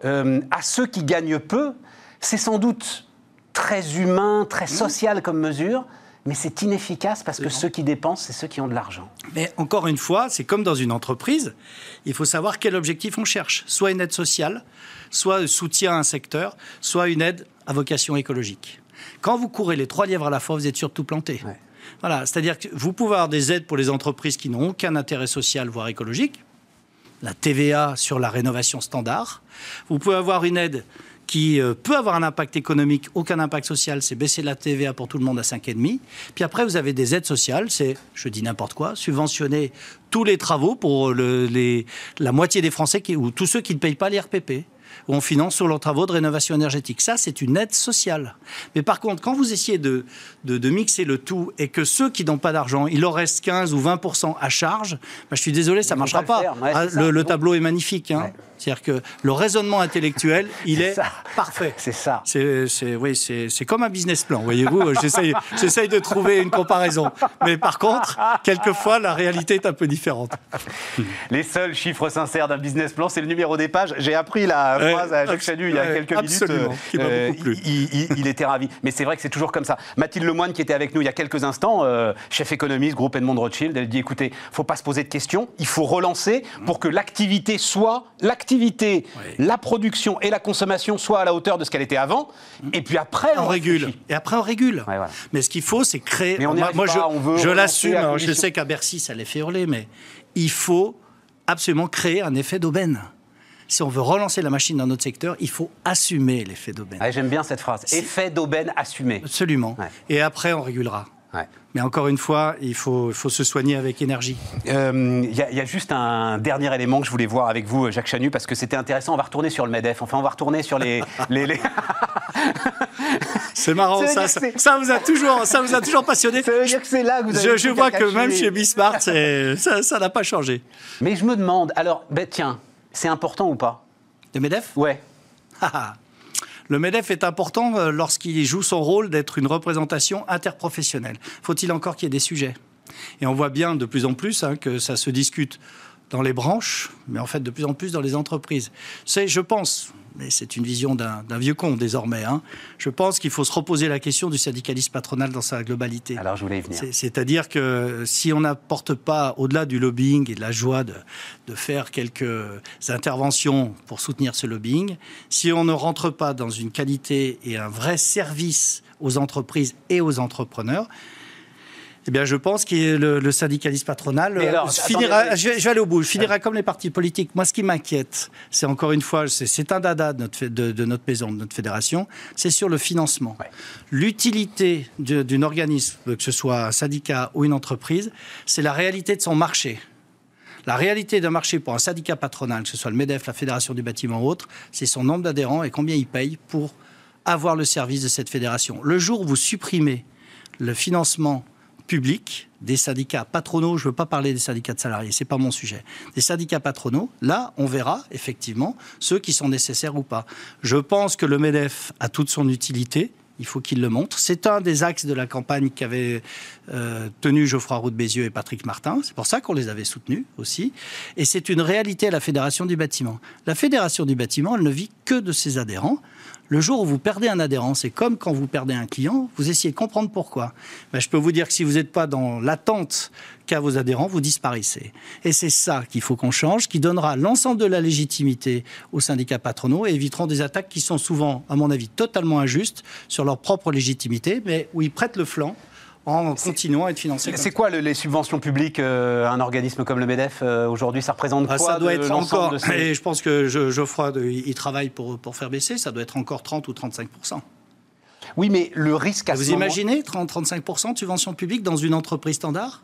euh, à ceux qui gagnent peu, c'est sans doute très humain, très mmh. social comme mesure, mais c'est inefficace parce que ceux qui dépensent, c'est ceux qui ont de l'argent. Mais encore une fois, c'est comme dans une entreprise, il faut savoir quel objectif on cherche. Soit une aide sociale, soit soutien à un secteur, soit une aide à vocation écologique. Quand vous courez les trois lièvres à la fois, vous êtes surtout planté. Voilà, c'est-à-dire que vous pouvez avoir des aides pour les entreprises qui n'ont aucun intérêt social, voire écologique, la TVA sur la rénovation standard. Vous pouvez avoir une aide qui euh, peut avoir un impact économique, aucun impact social, c'est baisser la TVA pour tout le monde à 5,5. Puis après, vous avez des aides sociales, c'est, je dis n'importe quoi, subventionner tous les travaux pour les, la moitié des Français qui, ou tous ceux qui ne payent pas l'IRPP où on finance sur leurs travaux de rénovation énergétique. Ça, c'est une aide sociale. Mais par contre, quand vous essayez de, de, mixer le tout et que ceux qui n'ont pas d'argent, il leur reste 15 ou 20% à charge, bah, je suis désolé, ça ne marchera pas. Ah, le, tableau est magnifique. Hein. C'est-à-dire que le raisonnement intellectuel, il est, parfait. C'est ça. C'est, oui, c'est, comme un business plan, voyez-vous. J'essaye, j'essaye de trouver une comparaison. Mais par contre, quelquefois, la réalité est un peu différente. Les seuls chiffres sincères d'un business plan, c'est le numéro des pages. J'ai appris la phrase à Jacques Chanu il y a quelques minutes. Euh, il, était ravi. Mais c'est vrai que c'est toujours comme ça. Mathilde Lemoine, qui était avec nous il y a quelques instants, euh, chef économiste, groupe Edmond Rothschild, elle dit écoutez, il ne faut pas se poser de questions, il faut relancer pour que l'activité soit l'activité la production et la consommation soient à la hauteur de ce qu'elle était avant. Et puis après, on, régule. Et après, on régule. Mais ce qu'il faut, c'est créer. Mais on moi, je, je l'assume. Je sais qu'à Bercy, ça les fait hurler, mais il faut absolument créer un effet d'aubaine si on veut relancer la machine dans notre secteur, il faut assumer l'effet d'aubaine. J'aime bien cette phrase. Effet d'aubaine assumé. Absolument. Et après, on régulera. Mais encore une fois, il faut, faut se soigner avec énergie. Euh, il y, a juste un dernier élément que je voulais voir avec vous, Jacques Chanu, parce que c'était intéressant. On va retourner sur le MEDEF. Enfin, on va retourner sur les. les, C'est marrant, ça, ça, vous a toujours, ça vous a toujours passionné. Ça veut dire que c'est là que vous avez Je, je vois que même chez Bismarck, ça n'a pas changé. Mais je me demande, alors, ben, tiens, c'est important ou pas? Le MEDEF? Ouais. Le MEDEF est important euh, lorsqu'il joue son rôle d'être une représentation interprofessionnelle. Faut-il encore qu'il y ait des sujets? Et on voit bien de plus en plus hein, que ça se discute dans les branches, mais en fait de plus en plus dans les entreprises. C'est, je pense, mais c'est une vision d'un vieux con désormais. Hein. Je pense qu'il faut se reposer la question du syndicalisme patronal dans sa globalité. Alors je voulais y venir. C'est-à-dire que si on n'apporte pas, au-delà du lobbying et de la joie de, de, faire quelques interventions pour soutenir ce lobbying, si on ne rentre pas dans une qualité et un vrai service aux entreprises et aux entrepreneurs, eh bien, je pense que le, syndicalisme patronal finira. je, vais, aller au bout. Je finirai comme les partis politiques. Moi, ce qui m'inquiète, c'est encore une fois, c'est un dada de notre, de, notre maison, de notre fédération, c'est sur le financement. L'utilité d'un organisme, que ce soit un syndicat ou une entreprise, c'est la réalité de son marché. La réalité d'un marché pour un syndicat patronal, que ce soit le MEDEF, la Fédération du bâtiment ou autre, c'est son nombre d'adhérents et combien il paye pour avoir le service de cette fédération. Le jour où vous supprimez le financement public, des syndicats patronaux, je ne veux pas parler des syndicats de salariés, ce n'est pas mon sujet, des syndicats patronaux, là, on verra effectivement ceux qui sont nécessaires ou pas. Je pense que le MEDEF a toute son utilité, il faut qu'il le montre. C'est un des axes de la campagne qu'avaient euh, tenu Geoffroy Roux de Bézieux et Patrick Martin. C'est pour ça qu'on les avait soutenus aussi. Et c'est une réalité à la Fédération du bâtiment. La Fédération du bâtiment, elle ne vit que de ses adhérents. Le jour où vous perdez un adhérent, c'est comme quand vous perdez un client, vous essayez de comprendre pourquoi. Ben, je peux vous dire que si vous n'êtes pas dans l'attente qu'a vos adhérents, vous disparaissez. Et c'est ça qu'il faut qu'on change, qui donnera l'ensemble de la légitimité aux syndicats patronaux et éviteront des attaques qui sont souvent, à mon avis, totalement injustes sur leur propre légitimité, mais où ils prêtent le flanc en continuant à être financé. C'est quoi les subventions publiques euh, un organisme comme le MEDEF euh, aujourd'hui Ça représente ah, quoi Ça doit être encore. Et je pense que Geoffroy, il travaille pour, pour faire baisser. Ça doit être encore 30 ou 35 Oui, mais le risque à Vous imaginez 30-35% de subventions publiques dans une entreprise standard?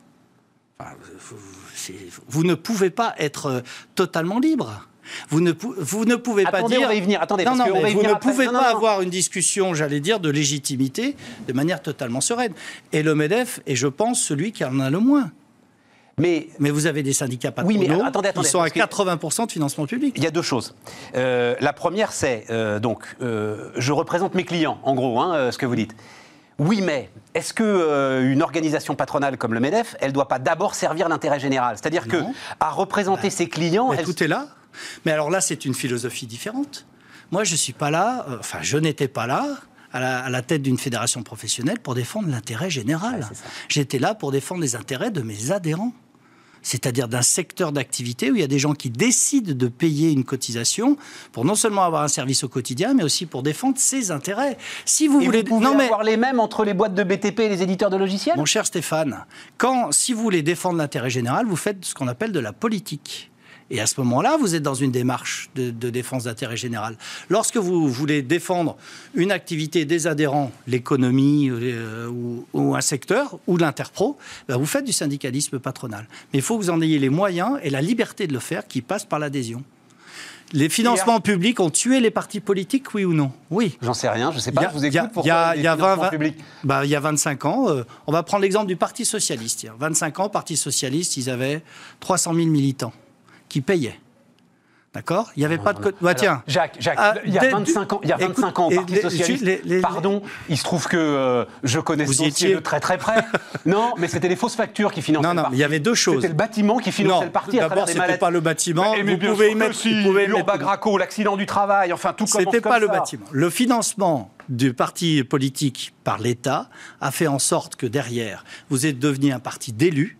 Vous ne pouvez pas être euh, totalement libre. Vous ne, vous ne pouvez pas dire. On va y venir. Attendez, non, parce non, vous ne pouvez pas avoir une discussion, j'allais dire, de légitimité de manière totalement sereine. Et le Medef est, je pense, celui qui en a le moins. Mais, mais vous avez des syndicats patronaux oui, mais attendez, attendez, qui sont à 80% de financement public. Il y a deux choses. Euh, la première, c'est euh, donc, euh, je représente mes clients, en gros, hein, ce que vous dites. Oui, mais est-ce que une organisation patronale comme le Medef, elle doit pas d'abord servir l'intérêt général? C'est-à-dire que à représenter bah, ses clients, elle... tout est là. Mais alors là, c'est une philosophie différente. Moi, je suis pas là. enfin, je n'étais pas là à la, tête d'une fédération professionnelle pour défendre l'intérêt général. J'étais là pour défendre les intérêts de mes adhérents c'est-à-dire d'un secteur d'activité où il y a des gens qui décident de payer une cotisation pour non seulement avoir un service au quotidien, mais aussi pour défendre ses intérêts. Si vous voulez vous non, mais... avoir les mêmes entre les boîtes de BTP et les éditeurs de logiciels? Mon cher Stéphane, quand si vous voulez défendre l'intérêt général, vous faites ce qu'on appelle de la politique. Et à ce moment-là, vous êtes dans une démarche de, défense d'intérêt général. Lorsque vous voulez défendre une activité des adhérents, l'économie euh, ou, un secteur, ou l'interpro, ben vous faites du syndicalisme patronal. Mais il faut que vous en ayez les moyens et la liberté de le faire qui passe par l'adhésion. Les financements publics ont tué les partis politiques, oui ou non? Oui. J'en sais rien, je ne sais pas. je vous écoute pour Il y a, y a 20, bah, y a 25 ans, euh, on va prendre l'exemple du Parti socialiste. Il y a 25 ans, Parti socialiste, ils avaient 300 000 militants qui payaient. D'accord? Il n'y avait pas de. Bah, tiens. Jacques, Jacques ah, il y a 25 ans, il y a 25 ans, au Parti Socialiste. pardon, il se trouve que euh, je connais ce dossier de très très près. non, mais c'était les fausses factures qui finançaient non, non, il y avait deux choses. C'était le bâtiment qui finançait le parti D'abord, c'était pas le bâtiment. Mais, vous pouvez y mettre. Si, Graco, l'accident du travail, enfin tout commence C'était pas le bâtiment. Le financement du parti politique par l'État a fait en sorte que derrière, vous êtes devenu un parti d'élus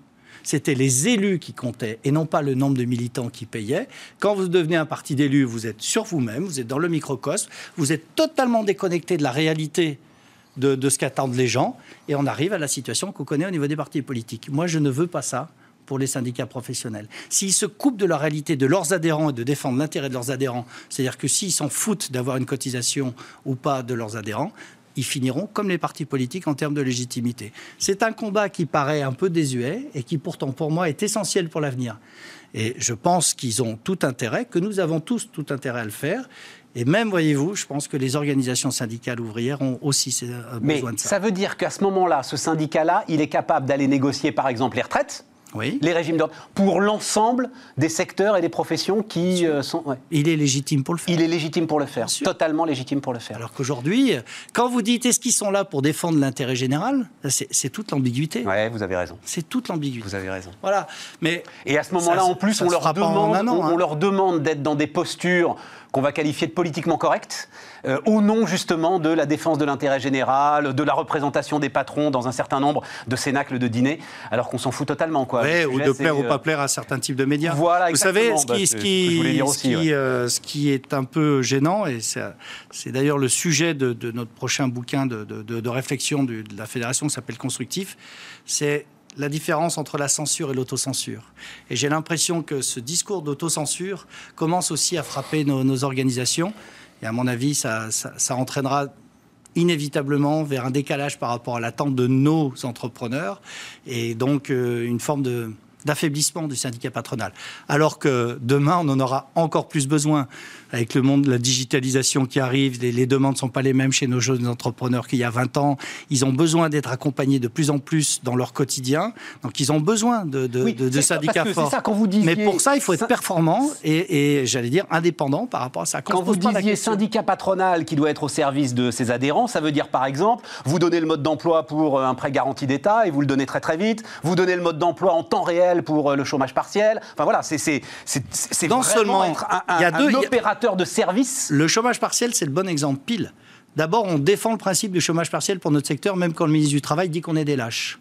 c'était les élus qui comptaient et non pas le nombre de militants qui payaient. Quand vous devenez un parti d'élus, vous êtes sur vous-même, vous êtes dans le microcosme, vous êtes totalement déconnecté de la réalité de, ce qu'attendent les gens, et on arrive à la situation qu'on connaît au niveau des partis politiques. Moi, je ne veux pas ça pour les syndicats professionnels. S'ils se coupent de la réalité de leurs adhérents et de défendre l'intérêt de leurs adhérents, c'est-à-dire que s'ils s'en foutent d'avoir une cotisation ou pas de leurs adhérents, ils finiront comme les partis politiques en termes de légitimité. C'est un combat qui paraît un peu désuet et qui pourtant pour moi est essentiel pour l'avenir. Et je pense qu'ils ont tout intérêt, que nous avons tous tout intérêt à le faire. Et même, voyez-vous, je pense que les organisations syndicales ouvrières ont aussi euh, besoin de ça. Ça veut dire qu'à ce moment-là, ce syndicat-là, il est capable d'aller négocier, par exemple, les retraites les régimes d'ordre, pour l'ensemble des secteurs et des professions qui euh, sont. Il est légitime pour le faire. Il est légitime pour le faire, totalement légitime pour le faire. Alors qu'aujourd'hui, quand vous dites est-ce qu'ils sont là pour défendre l'intérêt général, c'est toute l'ambiguïté. Oui, vous avez raison. C'est toute l'ambiguïté. Vous avez raison. Voilà. Mais et à ce moment-là, en plus, on leur, demande, on hein. leur demande d'être dans des postures qu'on va qualifier de politiquement correctes. Euh, au nom justement de la défense de l'intérêt général, de la représentation des patrons dans un certain nombre de cénacles de dîner, alors qu'on s'en fout totalement. Quoi. ou de plaire ou pas euh, plaire à certains types de médias. Voilà, Vous savez, ce qui, ce qui, euh, ce qui, est un peu gênant, et c'est d'ailleurs le sujet de, notre prochain bouquin de, de réflexion de la fédération qui s'appelle Constructif, c'est la différence entre la censure et l'autocensure. Et j'ai l'impression que ce discours d'autocensure commence aussi à frapper nos organisations. Et à mon avis, ça, entraînera inévitablement vers un décalage par rapport à l'attente de nos entrepreneurs et donc euh, une forme de, d'affaiblissement du syndicat patronal. Alors que demain, on en aura encore plus besoin avec le monde de la digitalisation qui arrive, les, demandes ne sont pas les mêmes chez nos jeunes entrepreneurs qu'il y a 20 ans. Ils ont besoin d'être accompagnés de plus en plus dans leur quotidien. Donc ils ont besoin de, de, syndicats forts. Ça, quand vous Mais pour ça, il faut être performant et, j'allais dire indépendant par rapport à ça. Quand, vous disiez syndicat patronal qui doit être au service de ses adhérents, ça veut dire par exemple, vous donnez le mode d'emploi pour euh, un prêt garanti d'État et vous le donnez très très vite. Vous donnez le mode d'emploi en temps réel pour euh, le chômage partiel. Enfin voilà, c'est vraiment seulement, être un, un, y a deux, opérateur de service. Le chômage partiel, c'est le bon exemple pile. D'abord, on défend le principe du chômage partiel pour notre secteur, même quand le ministre du Travail dit qu'on est des lâches.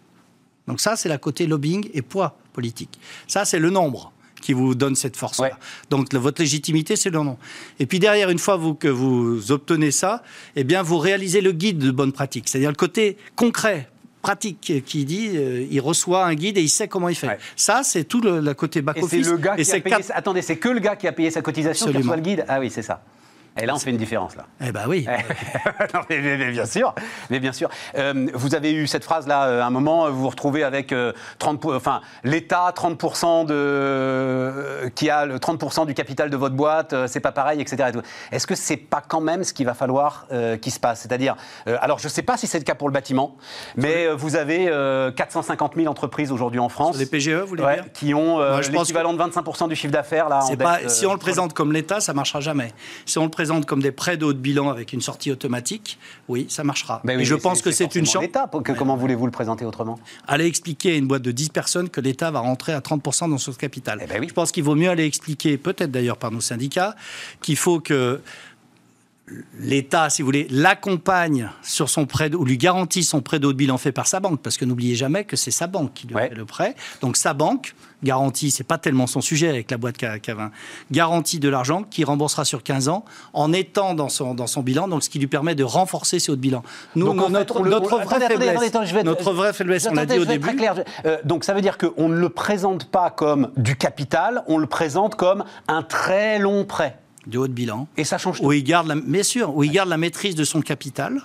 Donc ça, c'est la côté lobbying et poids politique. Ça, c'est le nombre qui vous donne cette force-là. Donc votre légitimité, c'est le nom. Et puis derrière, une fois vous, que vous obtenez ça, eh bien, vous réalisez le guide de bonne pratique, c'est-à-dire le côté concret, pratique qui dit euh, il reçoit un guide et il sait comment il fait. Ça, c'est tout le, côté back-office. Et c'est le gars qui a payé... Attendez, c'est que le gars qui a payé sa cotisation qui reçoit le guide Ah oui, c'est ça. Et là, on fait une différence, là. Eh ben oui. Non, mais, mais- mais bien sûr, mais bien sûr. Euh, vous avez eu cette phrase-là, euh, à un moment, vous vous retrouvez avec euh, 30, pour- enfin, l'État, 30% de, euh, qui a le 30% du capital de votre boîte, euh, c'est pas pareil, etc. et. Est-ce que c'est pas quand même ce qu'il va falloir euh, qu'il se passe? C'est-à-dire, euh, alors je sais pas si c'est le cas pour le bâtiment, mais euh, vous avez euh, 450 000 entreprises aujourd'hui en France. Sur les PGE, vous voulez Ouais, dire? qui ont euh, l'équivalent de 25% du chiffre d'affaires là. en dette, pas, euh, si on le présente comme l'État, ça marchera jamais. Si on le présente comme des prêts de haut de bilan avec une sortie automatique, oui, ça marchera. Ben oui, Et je pense que c'est une chance. l'État. Comment voulez-vous le présenter autrement? Aller expliquer à une boîte de 10 personnes que l'État va rentrer à 30% dans son capital. Eh ben oui. Je pense qu'il vaut mieux aller expliquer, peut-être d'ailleurs par nos syndicats, qu'il faut que l'État, si vous voulez, l'accompagne sur son prêt, ou lui garantit son prêt de haut de bilan fait par sa banque, parce que n'oubliez jamais que c'est sa banque qui lui Ouais. fait le prêt. Donc sa banque garantit, c'est pas tellement son sujet avec la boîte Ca- Cavin, garantit de l'argent qui remboursera sur 15 ans en étant dans son, dans son bilan, donc ce qui lui permet de renforcer ses hauts de bilan. Nous, Donc, notre, le- notre on- vraie attendez, attendez, faiblesse, attendez, attendez, je vais être- notre vraie faiblesse, on l'a dit au début, Très clair. Euh, donc ça veut dire qu'on ne le présente pas comme du capital, on le présente comme un très long prêt. Du haut de bilan. Et ça change tout. où il garde la, bien sûr, où il garde la maîtrise de son capital,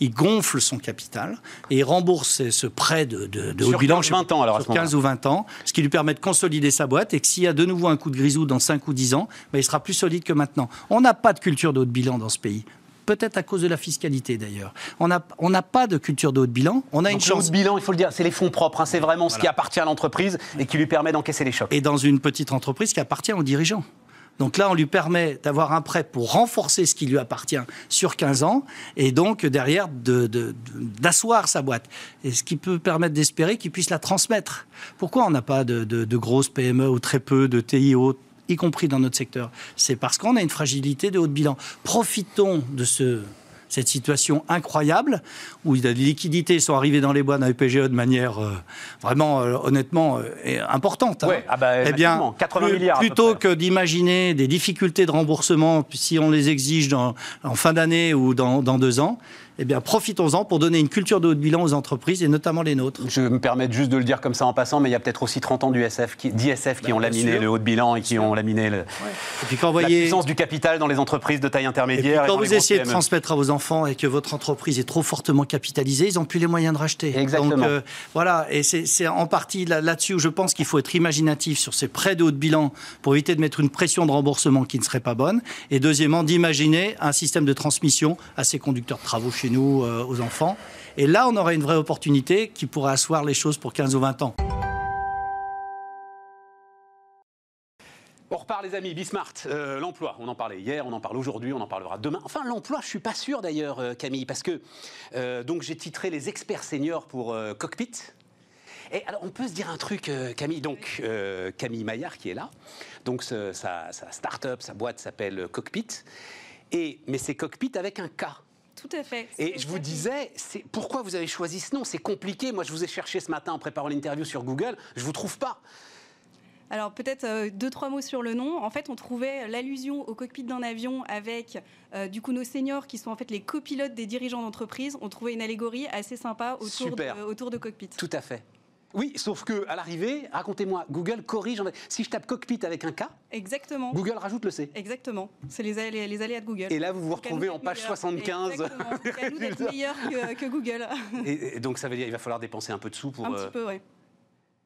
il gonfle son capital et il rembourse ce- prêt de, de, de haut de bilan 15, 20 ans, alors, sur ce moment-là. 15 ou 20 ans, ce qui lui permet de consolider sa boîte et que s'il y a de nouveau un coup de grisou dans 5 ou 10 ans, ben, il sera plus solide que maintenant. On n'a pas de culture de haut de bilan dans ce pays. Peut-être à cause de la fiscalité d'ailleurs. On n'a on pas de culture de haut de bilan. On a une Donc, le haut chance. de bilan, il faut le dire, c'est les fonds propres. hein, c'est vraiment ce qui appartient à l'entreprise et qui lui permet d'encaisser les chocs. et dans une petite entreprise qui appartient aux dirigeants. Donc là, on lui permet d'avoir un prêt pour renforcer ce qui lui appartient sur 15 ans et donc derrière de- de- de- d'asseoir sa boîte. Et ce qui peut permettre d'espérer qu'il puisse la transmettre. Pourquoi on n'a pas de grosses PME ou très peu de TIO y compris dans notre secteur? C'est parce qu'on a une fragilité de haut de bilan. Profitons de ce, cette situation incroyable où les liquidités sont arrivées dans les boîtes d'un EPGE de manière euh, vraiment, euh, honnêtement, euh, importante. hein. Ah bah, eh bien, massivement, 80 plus- milliards plutôt que d'imaginer des difficultés de remboursement si on les exige dans- en fin d'année ou dans, dans deux ans, eh bien, profitons-en pour donner une culture de haut de bilan aux entreprises et notamment les nôtres. Je me permets juste de le dire comme ça en passant, mais il y a peut-être aussi 30 ans d'ISF qui, d'ISF qui Bah, ont laminé sûr. le haut de bilan et qui ont laminé le- Et puis quand vous la voyez, puissance du capital dans les entreprises de taille et puis intermédiaire. et quand vous essayez de transmettre à vos enfants et que votre entreprise est trop fortement capitalisée, ils n'ont plus les moyens de racheter. Exactement. Donc euh, voilà, et c'est c'est en partie là- là-dessus où je pense qu'il faut être imaginatif sur ces prêts de haut de bilan pour éviter de mettre une pression de remboursement qui ne serait pas bonne. Et deuxièmement, d'imaginer un système de transmission à ces conducteurs de travaux nous, euh, aux enfants. Et là, on aurait une vraie opportunité qui pourrait asseoir les choses pour 15 ou 20 ans. On repart les amis, Bismart, euh, l'emploi, on en parlait hier, on en parle aujourd'hui, on en parlera demain. Enfin l'emploi, je suis pas sûr d'ailleurs euh, Camille, parce que donc j'ai titré les experts seniors pour Cockpit. Et alors on peut se dire un truc Camille, donc Camille Maillard qui est là, donc ce- sa, sa start-up, sa boîte s'appelle Cockpit, et, mais c'est Cockpit avec un K. Tout à fait. Et je vous disais, c'est pourquoi vous avez choisi ce nom? C'est compliqué. Moi, je vous ai cherché ce matin en préparant l'interview sur Google. Je vous trouve pas. Alors peut-être euh, deux, trois mots sur le nom. En fait, on trouvait l'allusion au cockpit d'un avion avec euh, du coup nos seniors qui sont en fait les copilotes des dirigeants d'entreprise. On trouvait une allégorie assez sympa autour, Super. de, autour de cockpit. Tout à fait. Oui, sauf que à l'arrivée, racontez-moi, Google corrige. Si je tape cockpit avec un K, Exactement. Google rajoute le C. Exactement. C'est les, alé- les aléas de Google. Et là, vous vous retrouvez en page meilleurs. 75. Exactement. À nous d'être meilleurs que, que Google. Et, et donc, ça veut dire qu'il va falloir dépenser un peu de sous pour. Un euh, petit peu, oui.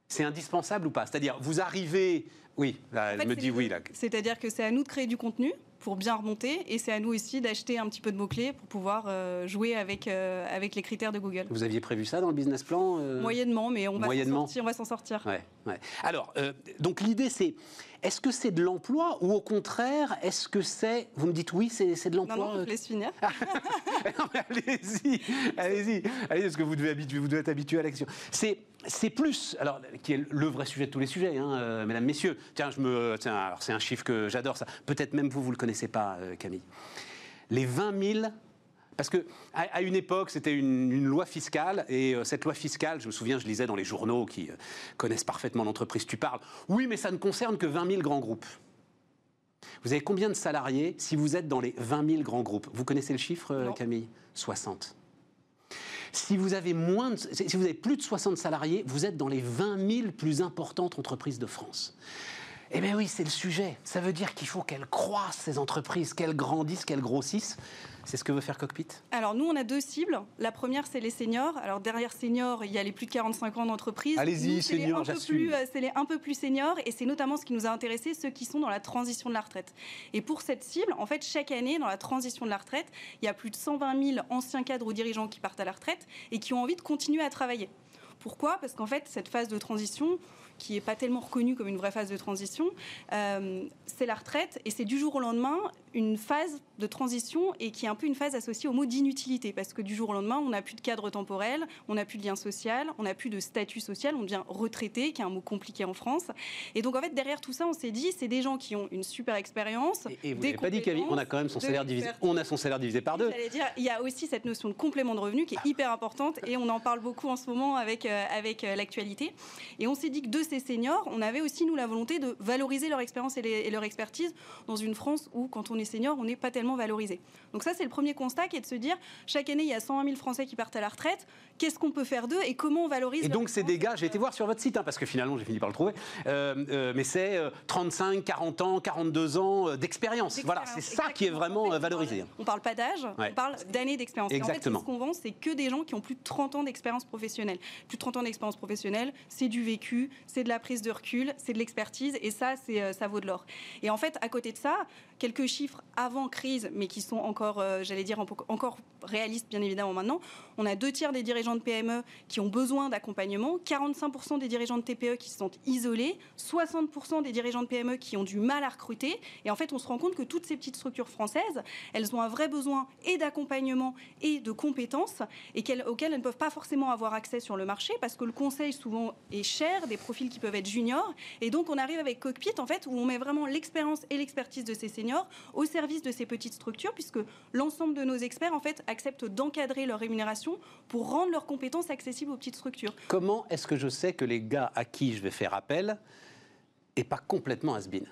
C'est indispensable ou pas? C'est-à-dire, vous arrivez. Oui, là, elle me dit oui. Là. C'est-à-dire que c'est à nous de créer du contenu pour bien remonter et c'est à nous aussi d'acheter un petit peu de mots-clés pour pouvoir euh, jouer avec, euh, avec les critères de Google. Vous aviez prévu ça dans le business plan euh? Moyennement, mais on va s'en Moyennement. sortir. On va s'en sortir. Ouais, ouais. Alors, donc l'idée, c'est est-ce que c'est de l'emploi ou au contraire, est-ce que c'est. Vous me dites oui, c'est c'est de Non, l'emploi non, je euh, laisse finir. Non, allez-y, allez-y, allez parce que vous devez, habituer, vous devez être habitué à l'action. C'est, c'est plus, alors, qui est le vrai sujet de tous les sujets, hein, euh, mesdames, messieurs. Tiens, je me, tiens, alors c'est un chiffre que j'adore, ça. Peut-être même vous, vous le connaissez pas, euh, Camille. Les 20 000. Parce que à, à une époque, c'était une, une loi fiscale, et euh, cette loi fiscale, je me souviens, je lisais dans les journaux qui euh, connaissent parfaitement l'entreprise. Tu parles. Oui, mais ça ne concerne que 20 000 grands groupes. Vous avez combien de salariés si vous êtes dans les 20 000 grands groupes? Vous connaissez le chiffre, euh, Non. Camille? 60. Si vous avez moins, de- si vous avez plus de 60 salariés, vous êtes dans les 20 000 plus importantes entreprises de France. Eh bien oui, c'est le sujet. Ça veut dire qu'il faut qu'elles croissent, ces entreprises, qu'elles grandissent, qu'elles grossissent. C'est ce que veut faire Cockpit Alors nous, on a deux cibles. La première, c'est les seniors. Alors derrière seniors, il y a les plus de 45 ans d'entreprise. Allez-y, seniors, j'assume. Euh, c'est les un peu plus seniors et c'est notamment ce qui nous a intéressé, ceux qui sont dans la transition de la retraite. Et pour cette cible, en fait, chaque année, dans la transition de la retraite, il y a plus de 120 000 anciens cadres ou dirigeants qui partent à la retraite et qui ont envie de continuer à travailler. Pourquoi? Parce qu'en fait, cette phase de transition, qui n'est pas tellement reconnue comme une vraie phase de transition, euh, c'est la retraite et c'est du jour au lendemain une phase de transition et qui est un peu une phase associée au mot d'inutilité parce que du jour au lendemain, on n'a plus de cadre temporel, on n'a plus de lien social, on n'a plus de statut social, on devient retraité, qui est un mot compliqué en France. Et donc en fait, derrière tout ça, on s'est dit, c'est des gens qui ont une super expérience. Et, vous n'avez pas dit qu'on a quand même son salaire divisé, on a son salaire divisé par deux. Dire, il y a aussi cette notion de complément de revenu qui est hyper importante et on en parle beaucoup en ce moment avec, euh, avec euh, l'actualité. Et on s'est dit que de ces seniors, on avait aussi nous la volonté de valoriser leur expérience et, et leur expertise dans une France où quand on est senior, on n'est pas tellement valorisé. Donc ça, c'est le premier constat qui est de se dire, chaque année, il y a 120 000 Français qui partent à la retraite. Qu'est-ce qu'on peut faire d'eux et comment on valorise Et donc ces dégâts, j'ai été voir sur votre site, hein, parce que finalement, j'ai fini par le trouver, euh, euh, mais c'est 35, euh, 40 ans, 42 ans d'expérience. Voilà, c'est ça qui est vraiment valorisé. On ne parle pas d'âge, on parle d'années d'expérience. Exactement. En fait, ce qu'on vend, c'est que des gens qui ont plus de 30 ans d'expérience professionnelle. Plus de 30 ans d'expérience professionnelle, c'est du vécu, c'est de la prise de recul, c'est de l'expertise, et ça, ça vaut de l'or. Et en fait, à côté de ça, quelques chiffres avant crise, mais qui sont encore, euh, j'allais dire, encore réalistes bien évidemment maintenant. On a deux tiers des dirigeants de PME qui ont besoin d'accompagnement, 45% des dirigeants de TPE qui se sentent isolés, 60% des dirigeants de PME qui ont du mal à recruter. Et en fait, on se rend compte que toutes ces petites structures françaises, elles ont un vrai besoin et d'accompagnement et de compétences et auxquelles elles ne peuvent pas forcément avoir accès sur le marché parce que le conseil souvent est cher, des profils qui peuvent être juniors. Et donc, on arrive avec Cockpit, en fait, où on met vraiment l'expérience et l'expertise de ces seniors au service de ces puisque l'ensemble de nos experts, en fait, acceptent d'encadrer leur rémunération pour rendre leurs compétences accessibles aux petites structures. Comment est-ce que je sais que les gars à qui je vais faire appel n'est pas complètement has -been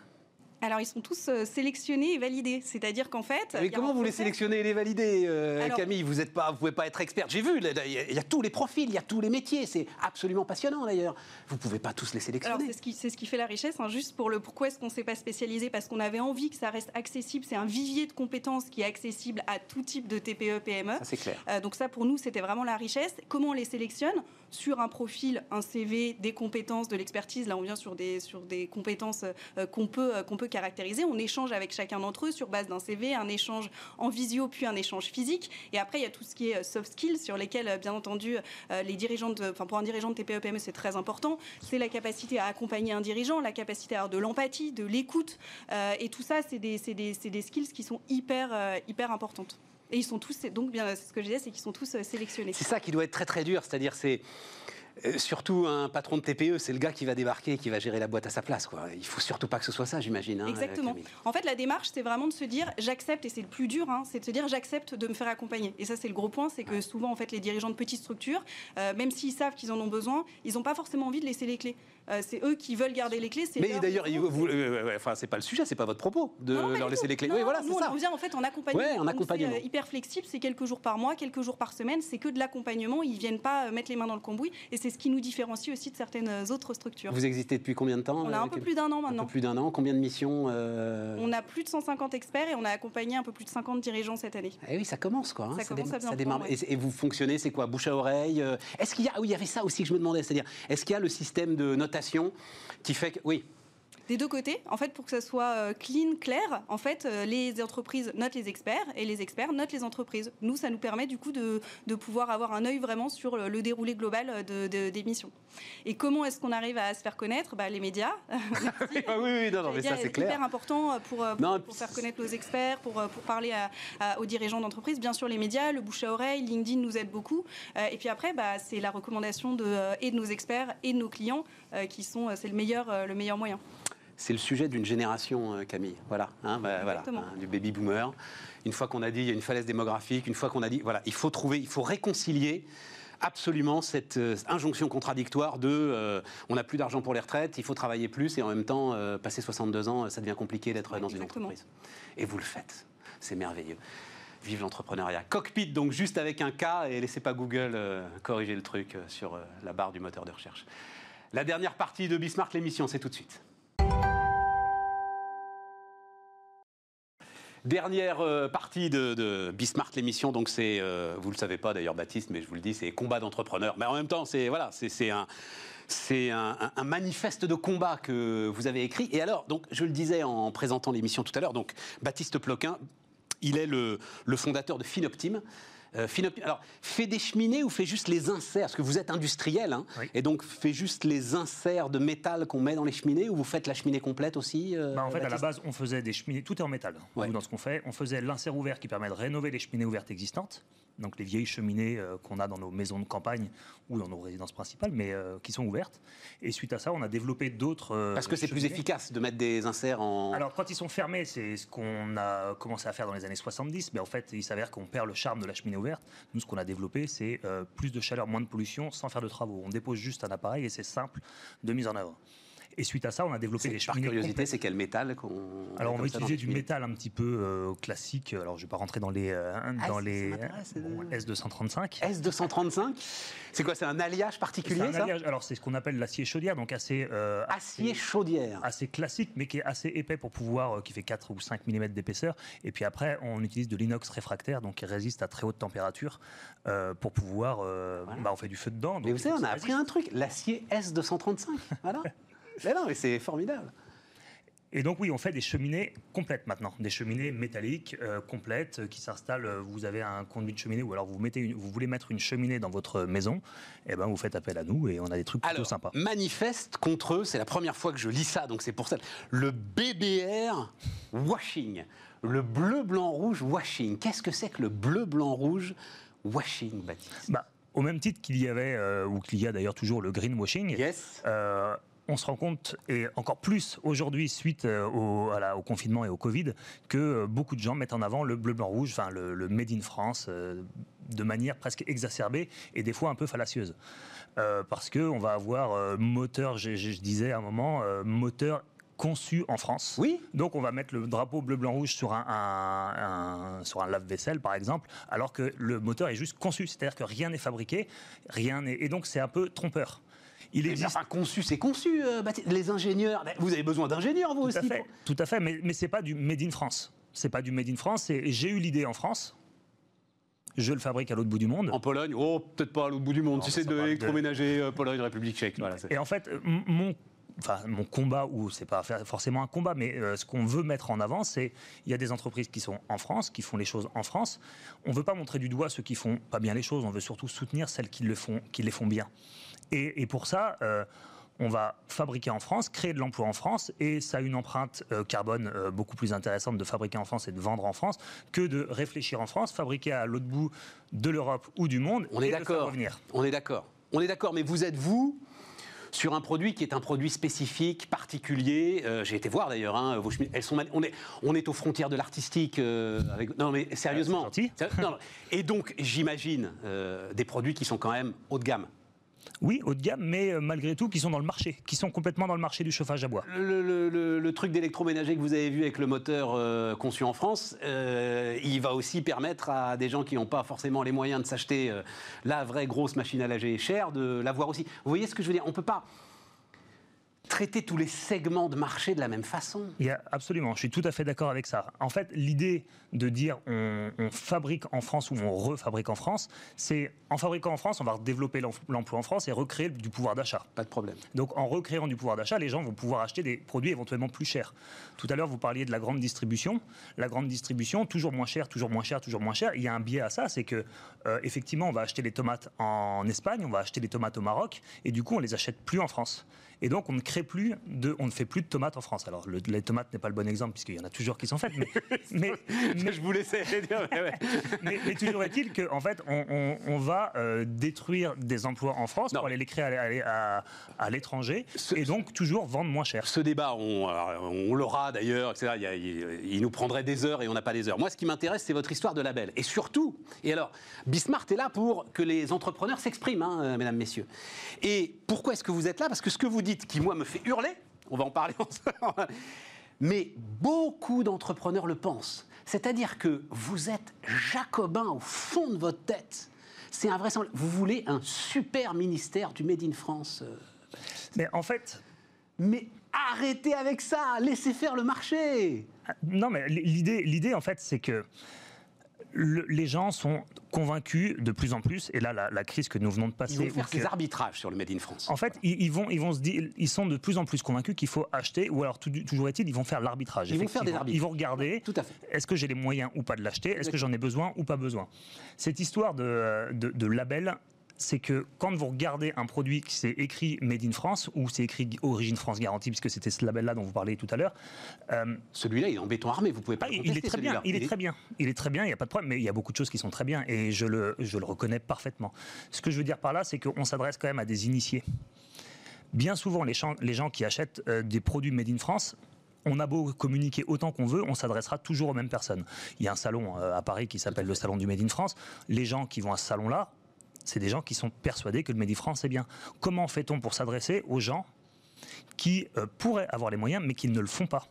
alors, ils sont tous euh, sélectionnés et validés. C'est-à-dire qu'en fait. Mais comment vous les sélectionnez et les validez, euh, Camille? Vous ne pouvez pas être experte. J'ai vu, il y, a tous les profils, il y a tous les métiers. C'est absolument passionnant d'ailleurs. Vous ne pouvez pas tous les sélectionner. C'est ce, qui, ce qui fait la richesse. Hein, juste pour le pourquoi est-ce qu'on ne s'est pas spécialisé Parce qu'on avait envie que ça reste accessible. C'est un vivier de compétences qui est accessible à tout type de TPE, PME. C'est clair. Euh, donc, ça, pour nous, c'était vraiment la richesse. Comment on les sélectionne? Sur un profil, un CV, des compétences, de l'expertise. Là, on vient sur des, sur des compétences qu'on peut, qu'on peut caractériser. On échange avec chacun d'entre eux sur base d'un CV, un échange en visio, puis un échange physique. Et après, il y a tout ce qui est euh, soft skills sur lesquels, euh, bien entendu, euh, les dirigeants, enfin pour un dirigeant de TPE-PME, c'est très important. C'est la capacité à accompagner un dirigeant, la capacité à avoir de l'empathie, de l'écoute. et tout ça, c'est des, des, des, skills qui sont hyper, hyper importantes. Et ils sont tous, donc bien, ce que je disais, c'est qu'ils sont tous sélectionnés. C'est ça qui doit être très très dur, c'est-à-dire c'est euh, surtout un patron de TPE, c'est le gars qui va débarquer et qui va gérer la boîte à sa place. Quoi. Il faut surtout pas que ce soit ça, j'imagine. Hein, Exactement. En fait, la démarche, c'est vraiment de se dire j'accepte, et c'est le plus dur, hein, c'est de se dire j'accepte de me faire accompagner. Et ça, c'est le gros point, c'est que souvent, en fait, les dirigeants de petites structures, euh, même s'ils savent qu'ils en ont besoin, ils n'ont pas forcément envie de laisser les clés. Euh, c'est eux qui veulent garder les clés. Mais d'ailleurs, vous, enfin, c'est pas le sujet, c'est pas votre propos de leur laisser les clés. oui, voilà, c'est ça. On vient en fait en accompagnement. en accompagnement. hyper flexible, c'est quelques jours par mois, quelques jours par semaine, c'est que de l'accompagnement. Ils viennent pas mettre les mains dans le cambouis, et c'est ce qui nous différencie aussi de certaines autres structures. Vous existez depuis combien de temps On a un peu plus d'un an maintenant. Un peu plus d'un an. Combien de missions euh On a plus de 150 experts et on a accompagné un peu plus de 50 dirigeants cette année. Eh oui, ça commence quoi. Hein. Ça, commence à bien et, vous fonctionnez, c'est quoi Bouche à oreille euh Est-ce qu'il y a oui, il y avait ça aussi que je me demandais, c'est-à-dire est-ce qu'il y a le système de notation qui fait que oui des deux côtés, en fait, pour que ça soit euh, clean, clair, en fait, euh, les entreprises notent les experts et les experts notent les entreprises. Nous, ça nous permet du coup de, de pouvoir avoir un œil vraiment sur le, déroulé global de, des missions. Et comment est-ce qu'on arrive à se faire connaître? Bah, Les médias. Ah oui, oui, non, non mais ça c'est clair. hyper important pour, pour, faire connaître nos experts, pour, pour parler à, aux dirigeants d'entreprise. Bien sûr, les médias, le bouche à oreille, LinkedIn nous aide beaucoup. Euh, et puis après, bah, c'est la recommandation de, et de nos experts et de nos clients qui sont, c'est le meilleur, le meilleur moyen c'est le sujet d'une génération, euh, Camille. Voilà, hein, bah, voilà hein, du baby boomer. Une fois qu'on a dit il y a une falaise démographique, une fois qu'on a dit voilà, il faut trouver, il faut réconcilier absolument cette euh, injonction contradictoire de euh, on n'a plus d'argent pour les retraites, il faut travailler plus et en même temps, passer 62 ans, ça devient compliqué d'être dans une entreprise. Et vous le faites. C'est merveilleux. Vive l'entrepreneuriat. Cockpit, donc juste avec un K, et laissez pas Google corriger le truc sur la barre du moteur de recherche. La dernière partie de Bismarck l'émission, c'est tout de suite. Dernière euh, partie de, Bismarck l'émission, donc c'est, euh, vous le savez pas d'ailleurs Baptiste, mais je vous le dis, c'est combat d'entrepreneurs. Mais en même temps, c'est voilà, c'est un, c'est un, manifeste de combat que vous avez écrit. Et alors, je le disais en présentant l'émission tout à l'heure, donc Baptiste Ploquin, il est le, fondateur de Finoptime. Euh, alors, fait des cheminées ou fait juste les inserts? Parce que vous êtes industriel, hein, Oui. et donc fait juste les inserts de métal qu'on met dans les cheminées, ou vous faites la cheminée complète aussi euh, Bah, en fait, à la base, on faisait des cheminées, tout est en métal. Ouais. Dans ce qu'on fait, on faisait l'insert ouvert qui permet de rénover les cheminées ouvertes existantes. Donc les vieilles cheminées euh, qu'on a dans nos maisons de campagne ou dans nos résidences principales, mais euh, qui sont ouvertes. Et suite à ça, on a développé d'autres. euh, Parce que c'est plus efficace de mettre des inserts en. Alors, quand ils sont fermés, c'est ce qu'on a commencé à faire dans les années 70. Mais en fait, il s'avère qu'on perd le charme de la cheminée ouverte. Nous, ce qu'on a développé, c'est plus de chaleur, moins de pollution, sans faire de travaux. On dépose juste un appareil et c'est simple de mise en œuvre. Et suite à ça, on a développé des C'est- par cheminées curiosité, c'est quel métal qu'on. Alors on va utiliser du cheminées métal un petit peu euh, classique. Alors je vais pas rentrer dans les euh, Ah, dans les m'intéresse, euh. bon, S235. S235 C'est quoi C'est un alliage particulier un ça alliage. Alors c'est ce qu'on appelle l'acier chaudière, donc assez euh, Acier assez- chaudière. assez classique, mais qui est assez épais pour pouvoir, euh, qui fait 4 ou 5 mm d'épaisseur. Et puis après, on utilise de l'inox réfractaire, donc qui résiste à très haute température, euh, pour pouvoir, euh, bah, on fait du feu dedans. Mais vous savez, on a appris un truc l'acier S235. Voilà. mais non, mais c'est formidable. Et donc oui, on fait des cheminées complètes maintenant, des cheminées métalliques euh, complètes euh, qui s'installent. euh, Vous avez un conduit de cheminée ou alors vous mettez, une- vous voulez mettre une cheminée dans votre maison, et ben vous faites appel à nous et on a des trucs plutôt Alors, sympas. manifeste contre eux, c'est la première fois que je lis ça, donc c'est pour ça. Le BBR washing, le bleu, blanc, rouge washing. Qu'est-ce que c'est que le bleu, blanc, rouge washing, Baptiste? Bah, au même titre qu'il y avait euh, ou qu'il y a d'ailleurs toujours le greenwashing. Yes. On se rend compte, et encore plus aujourd'hui suite euh, au, à la- au confinement et au Covid, que euh, beaucoup de gens mettent en avant le bleu, blanc, rouge, enfin le, le Made in France, euh, de manière presque exacerbée et des fois un peu fallacieuse. Euh, parce qu'on va avoir euh, moteur, je, je- je disais à un moment, moteur conçu en France. Oui. Donc on va mettre le drapeau bleu, blanc, rouge sur un, un- un- sur un lave-vaisselle, par exemple, alors que le moteur est juste conçu, c'est-à-dire que rien n'est fabriqué, rien n'est... Et donc c'est un peu trompeur. Il Mais existe enfin, conçu, c'est conçu, euh. Les ingénieurs, vous avez besoin d'ingénieurs, vous Tout à aussi. tout à fait, mais, mais c'est pas du made in France. C'est pas du made in France. J'ai eu l'idée en France. Je le fabrique à l'autre bout du monde. En Pologne, oh, peut-être pas à l'autre bout du monde. Non, si c'est de l'électroménager, euh, Pologne, République tchèque. Voilà, Et en fait, euh, mon, enfin, mon combat, ou c'est pas forcément un combat, mais euh, ce qu'on veut mettre en avant, c'est il y a des entreprises qui sont en France, qui font les choses en France. On veut pas montrer du doigt ceux qui font pas bien les choses. On veut surtout soutenir celles qui le font, qui les font bien. Et, et pour ça. euh, on va fabriquer en France, créer de l'emploi en France, et ça a une empreinte euh, carbone euh, beaucoup plus intéressante de fabriquer en France et de vendre en France que de réfléchir en France, fabriquer à l'autre bout de l'Europe ou du monde, On et est d'accord. On est d'accord. On est d'accord, mais vous êtes vous sur un produit qui est un produit spécifique, particulier. Euh, J'ai été voir d'ailleurs. hein, vos cheminées, elles sont mal- on est on est aux frontières de l'artistique. euh, avec- non mais sérieusement. Ah, gentil. Non, non. Et donc j'imagine euh, des produits qui sont quand même haut de gamme. Oui, haut de gamme, mais euh, malgré tout, qui sont dans le marché, qui sont complètement dans le marché du chauffage à bois. Le, truc d'électroménager que vous avez vu avec le moteur euh, conçu en France, euh, il va aussi permettre à des gens qui n'ont pas forcément les moyens de s'acheter la vraie grosse machine à laver chère de l'avoir aussi. Vous voyez ce que je veux dire? On peut pas traiter tous les segments de marché de la même façon. Il y a, absolument, je suis tout à fait d'accord avec ça. En fait, l'idée de dire on, on fabrique en France ou on refabrique en France, c'est en fabriquant en France, on va développer l'emploi en France et recréer du pouvoir d'achat. Pas de problème. Donc en recréant du pouvoir d'achat, les gens vont pouvoir acheter des produits éventuellement plus chers. Tout à l'heure, vous parliez de la grande distribution. La grande distribution, toujours moins cher, toujours moins cher, toujours moins cher. Il y a un biais à ça, c'est que euh, effectivement, on va acheter les tomates en Espagne, on va acheter les tomates au Maroc, et du coup, on les achète plus en France. Et donc, on ne crée plus de, on ne fait plus de tomates en France. Alors, le, les tomates n'est pas le bon exemple puisqu'il y en a toujours qui sont faites, mais, mais, mais- je vous laissais dire. mais ouais. mais, mais toujours est-il qu'en fait, on, on- on va euh, détruire des emplois en France Non. pour aller les créer à, à- à l'étranger et donc toujours vendre moins cher. Ce débat, on, l'aura d'ailleurs, etc. Il, nous prendrait des heures et on n'a pas des heures. Moi, ce qui m'intéresse, c'est votre histoire de label. Et surtout, et alors, Bismarck est là pour que les entrepreneurs s'expriment, hein, mesdames, messieurs. Et pourquoi est-ce que vous êtes là? Parce que ce que vous dites, qui moi me fait hurler, on va en parler ensemble, mais beaucoup d'entrepreneurs le pensent. C'est-à-dire que vous êtes jacobin au fond de votre tête. C'est invraisemblable. Vous voulez un super ministère du Made in France. euh, Mais en fait, mais Arrêtez avec ça, laissez faire le marché. Non, mais l'idée, l'idée en fait, c'est que le- les gens sont convaincus de plus en plus, et là, la, la crise que nous venons de passer. Ils vont faire ces arbitrages sur le Made in France. En fait, ils, ils vont, ils vont se dire, ils sont de plus en plus convaincus qu'il faut acheter, ou alors tout- toujours est-il, ils vont faire l'arbitrage. Ils vont faire des arbitres. Ils vont regarder. Tout à fait. Est-ce que j'ai les moyens ou pas de l'acheter Est-ce que j'en ai besoin ou pas besoin Cette histoire de, de, de label, c'est que quand vous regardez un produit qui s'est écrit Made in France ou c'est écrit Origine France Garantie, puisque c'était ce label-là dont vous parliez tout à l'heure, euh, Celui-là, il est en béton armé, vous pouvez pas ah, le il contester, est très bien, il est très bien, il est très bien, il n'y a pas de problème, mais il y a beaucoup de choses qui sont très bien et je le, je le reconnais parfaitement. Ce que je veux dire par là, c'est qu'on s'adresse quand même à des initiés. Bien souvent, les gens, les gens qui achètent euh, des produits made in France, on a beau communiquer autant qu'on veut, on s'adressera toujours aux mêmes personnes. Il y a un salon euh, à Paris qui s'appelle le salon du Made in France. Les gens qui vont à ce salon-là, c'est des gens qui sont persuadés que le Made in France est bien. Comment fait-on pour s'adresser aux gens qui euh, pourraient avoir les moyens mais qui ne le font pas?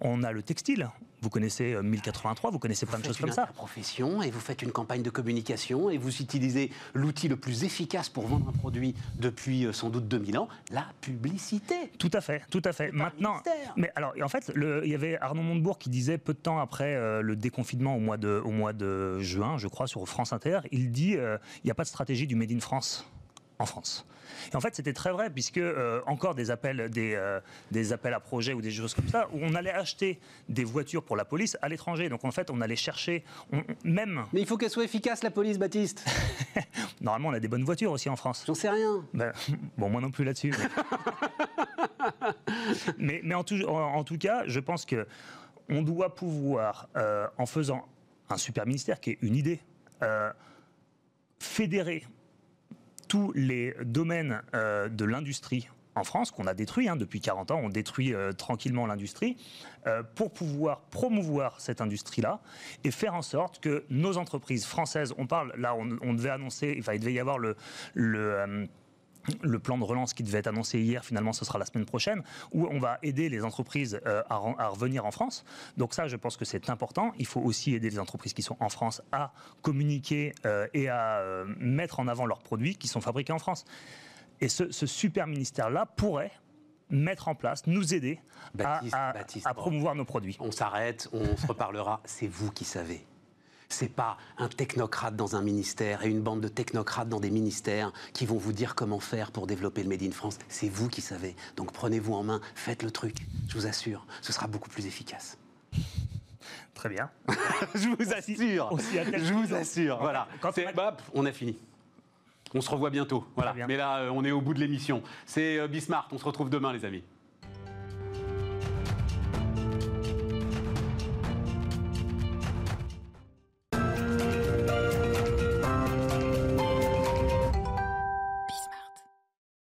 On a le textile. Vous connaissez euh, 1083, vous connaissez plein de choses comme ça. profession et vous faites une campagne de communication et vous utilisez l'outil le plus efficace pour vendre un produit depuis euh, sans doute 2000 ans, la publicité. Tout à fait, tout à fait. Maintenant, mais alors, en fait, le- il y avait Arnaud Montebourg qui disait peu de temps après euh, le déconfinement au mois de, au mois de juin, je crois, sur France Inter, il dit euh, il n'y a pas de stratégie du Made in France en France. Et en fait, c'était très vrai, puisque euh, encore des appels, des, euh, des appels à projets ou des choses comme ça, où on allait acheter des voitures pour la police à l'étranger. Donc en fait, on allait chercher, on- même, Mais il faut qu'elle soit efficace, la police, Baptiste. normalement, on a des bonnes voitures aussi en France. J'en sais rien. Ben, bon, moi non plus là-dessus. mais mais en, tout, en, en tout cas, je pense que on doit pouvoir, euh, en faisant un super ministère qui est une idée, fédérer tous les domaines euh, de l'industrie en France, qu'on a détruit hein, depuis 40 ans, on détruit euh, tranquillement l'industrie, euh, pour pouvoir promouvoir cette industrie-là et faire en sorte que nos entreprises françaises, on parle, là on, devait annoncer, enfin il devait y avoir le, le plan de relance qui devait être annoncé hier, finalement ce sera la semaine prochaine, où on va aider les entreprises euh, à, revenir en France. Donc ça, je pense que c'est important. Il faut aussi aider les entreprises qui sont en France à communiquer euh, et à euh, mettre en avant leurs produits qui sont fabriqués en France. Et ce, ce super ministère-là pourrait mettre en place, nous aider à- Baptiste, à, Baptiste, à bon. promouvoir nos produits. On s'arrête, on se reparlera. C'est vous qui savez. C'est pas un technocrate dans un ministère et une bande de technocrates dans des ministères qui vont vous dire comment faire pour développer le Made in France. C'est vous qui savez. Donc prenez-vous en main, faites le truc. Je vous assure, ce sera beaucoup plus efficace. Très bien. Je vous assure. Je vous assure. Voilà. Bah, on a fini. On se revoit bientôt. Voilà. Bien. Mais là, euh, on est au bout de l'émission. C'est euh, Bismarck. On se retrouve demain, les amis.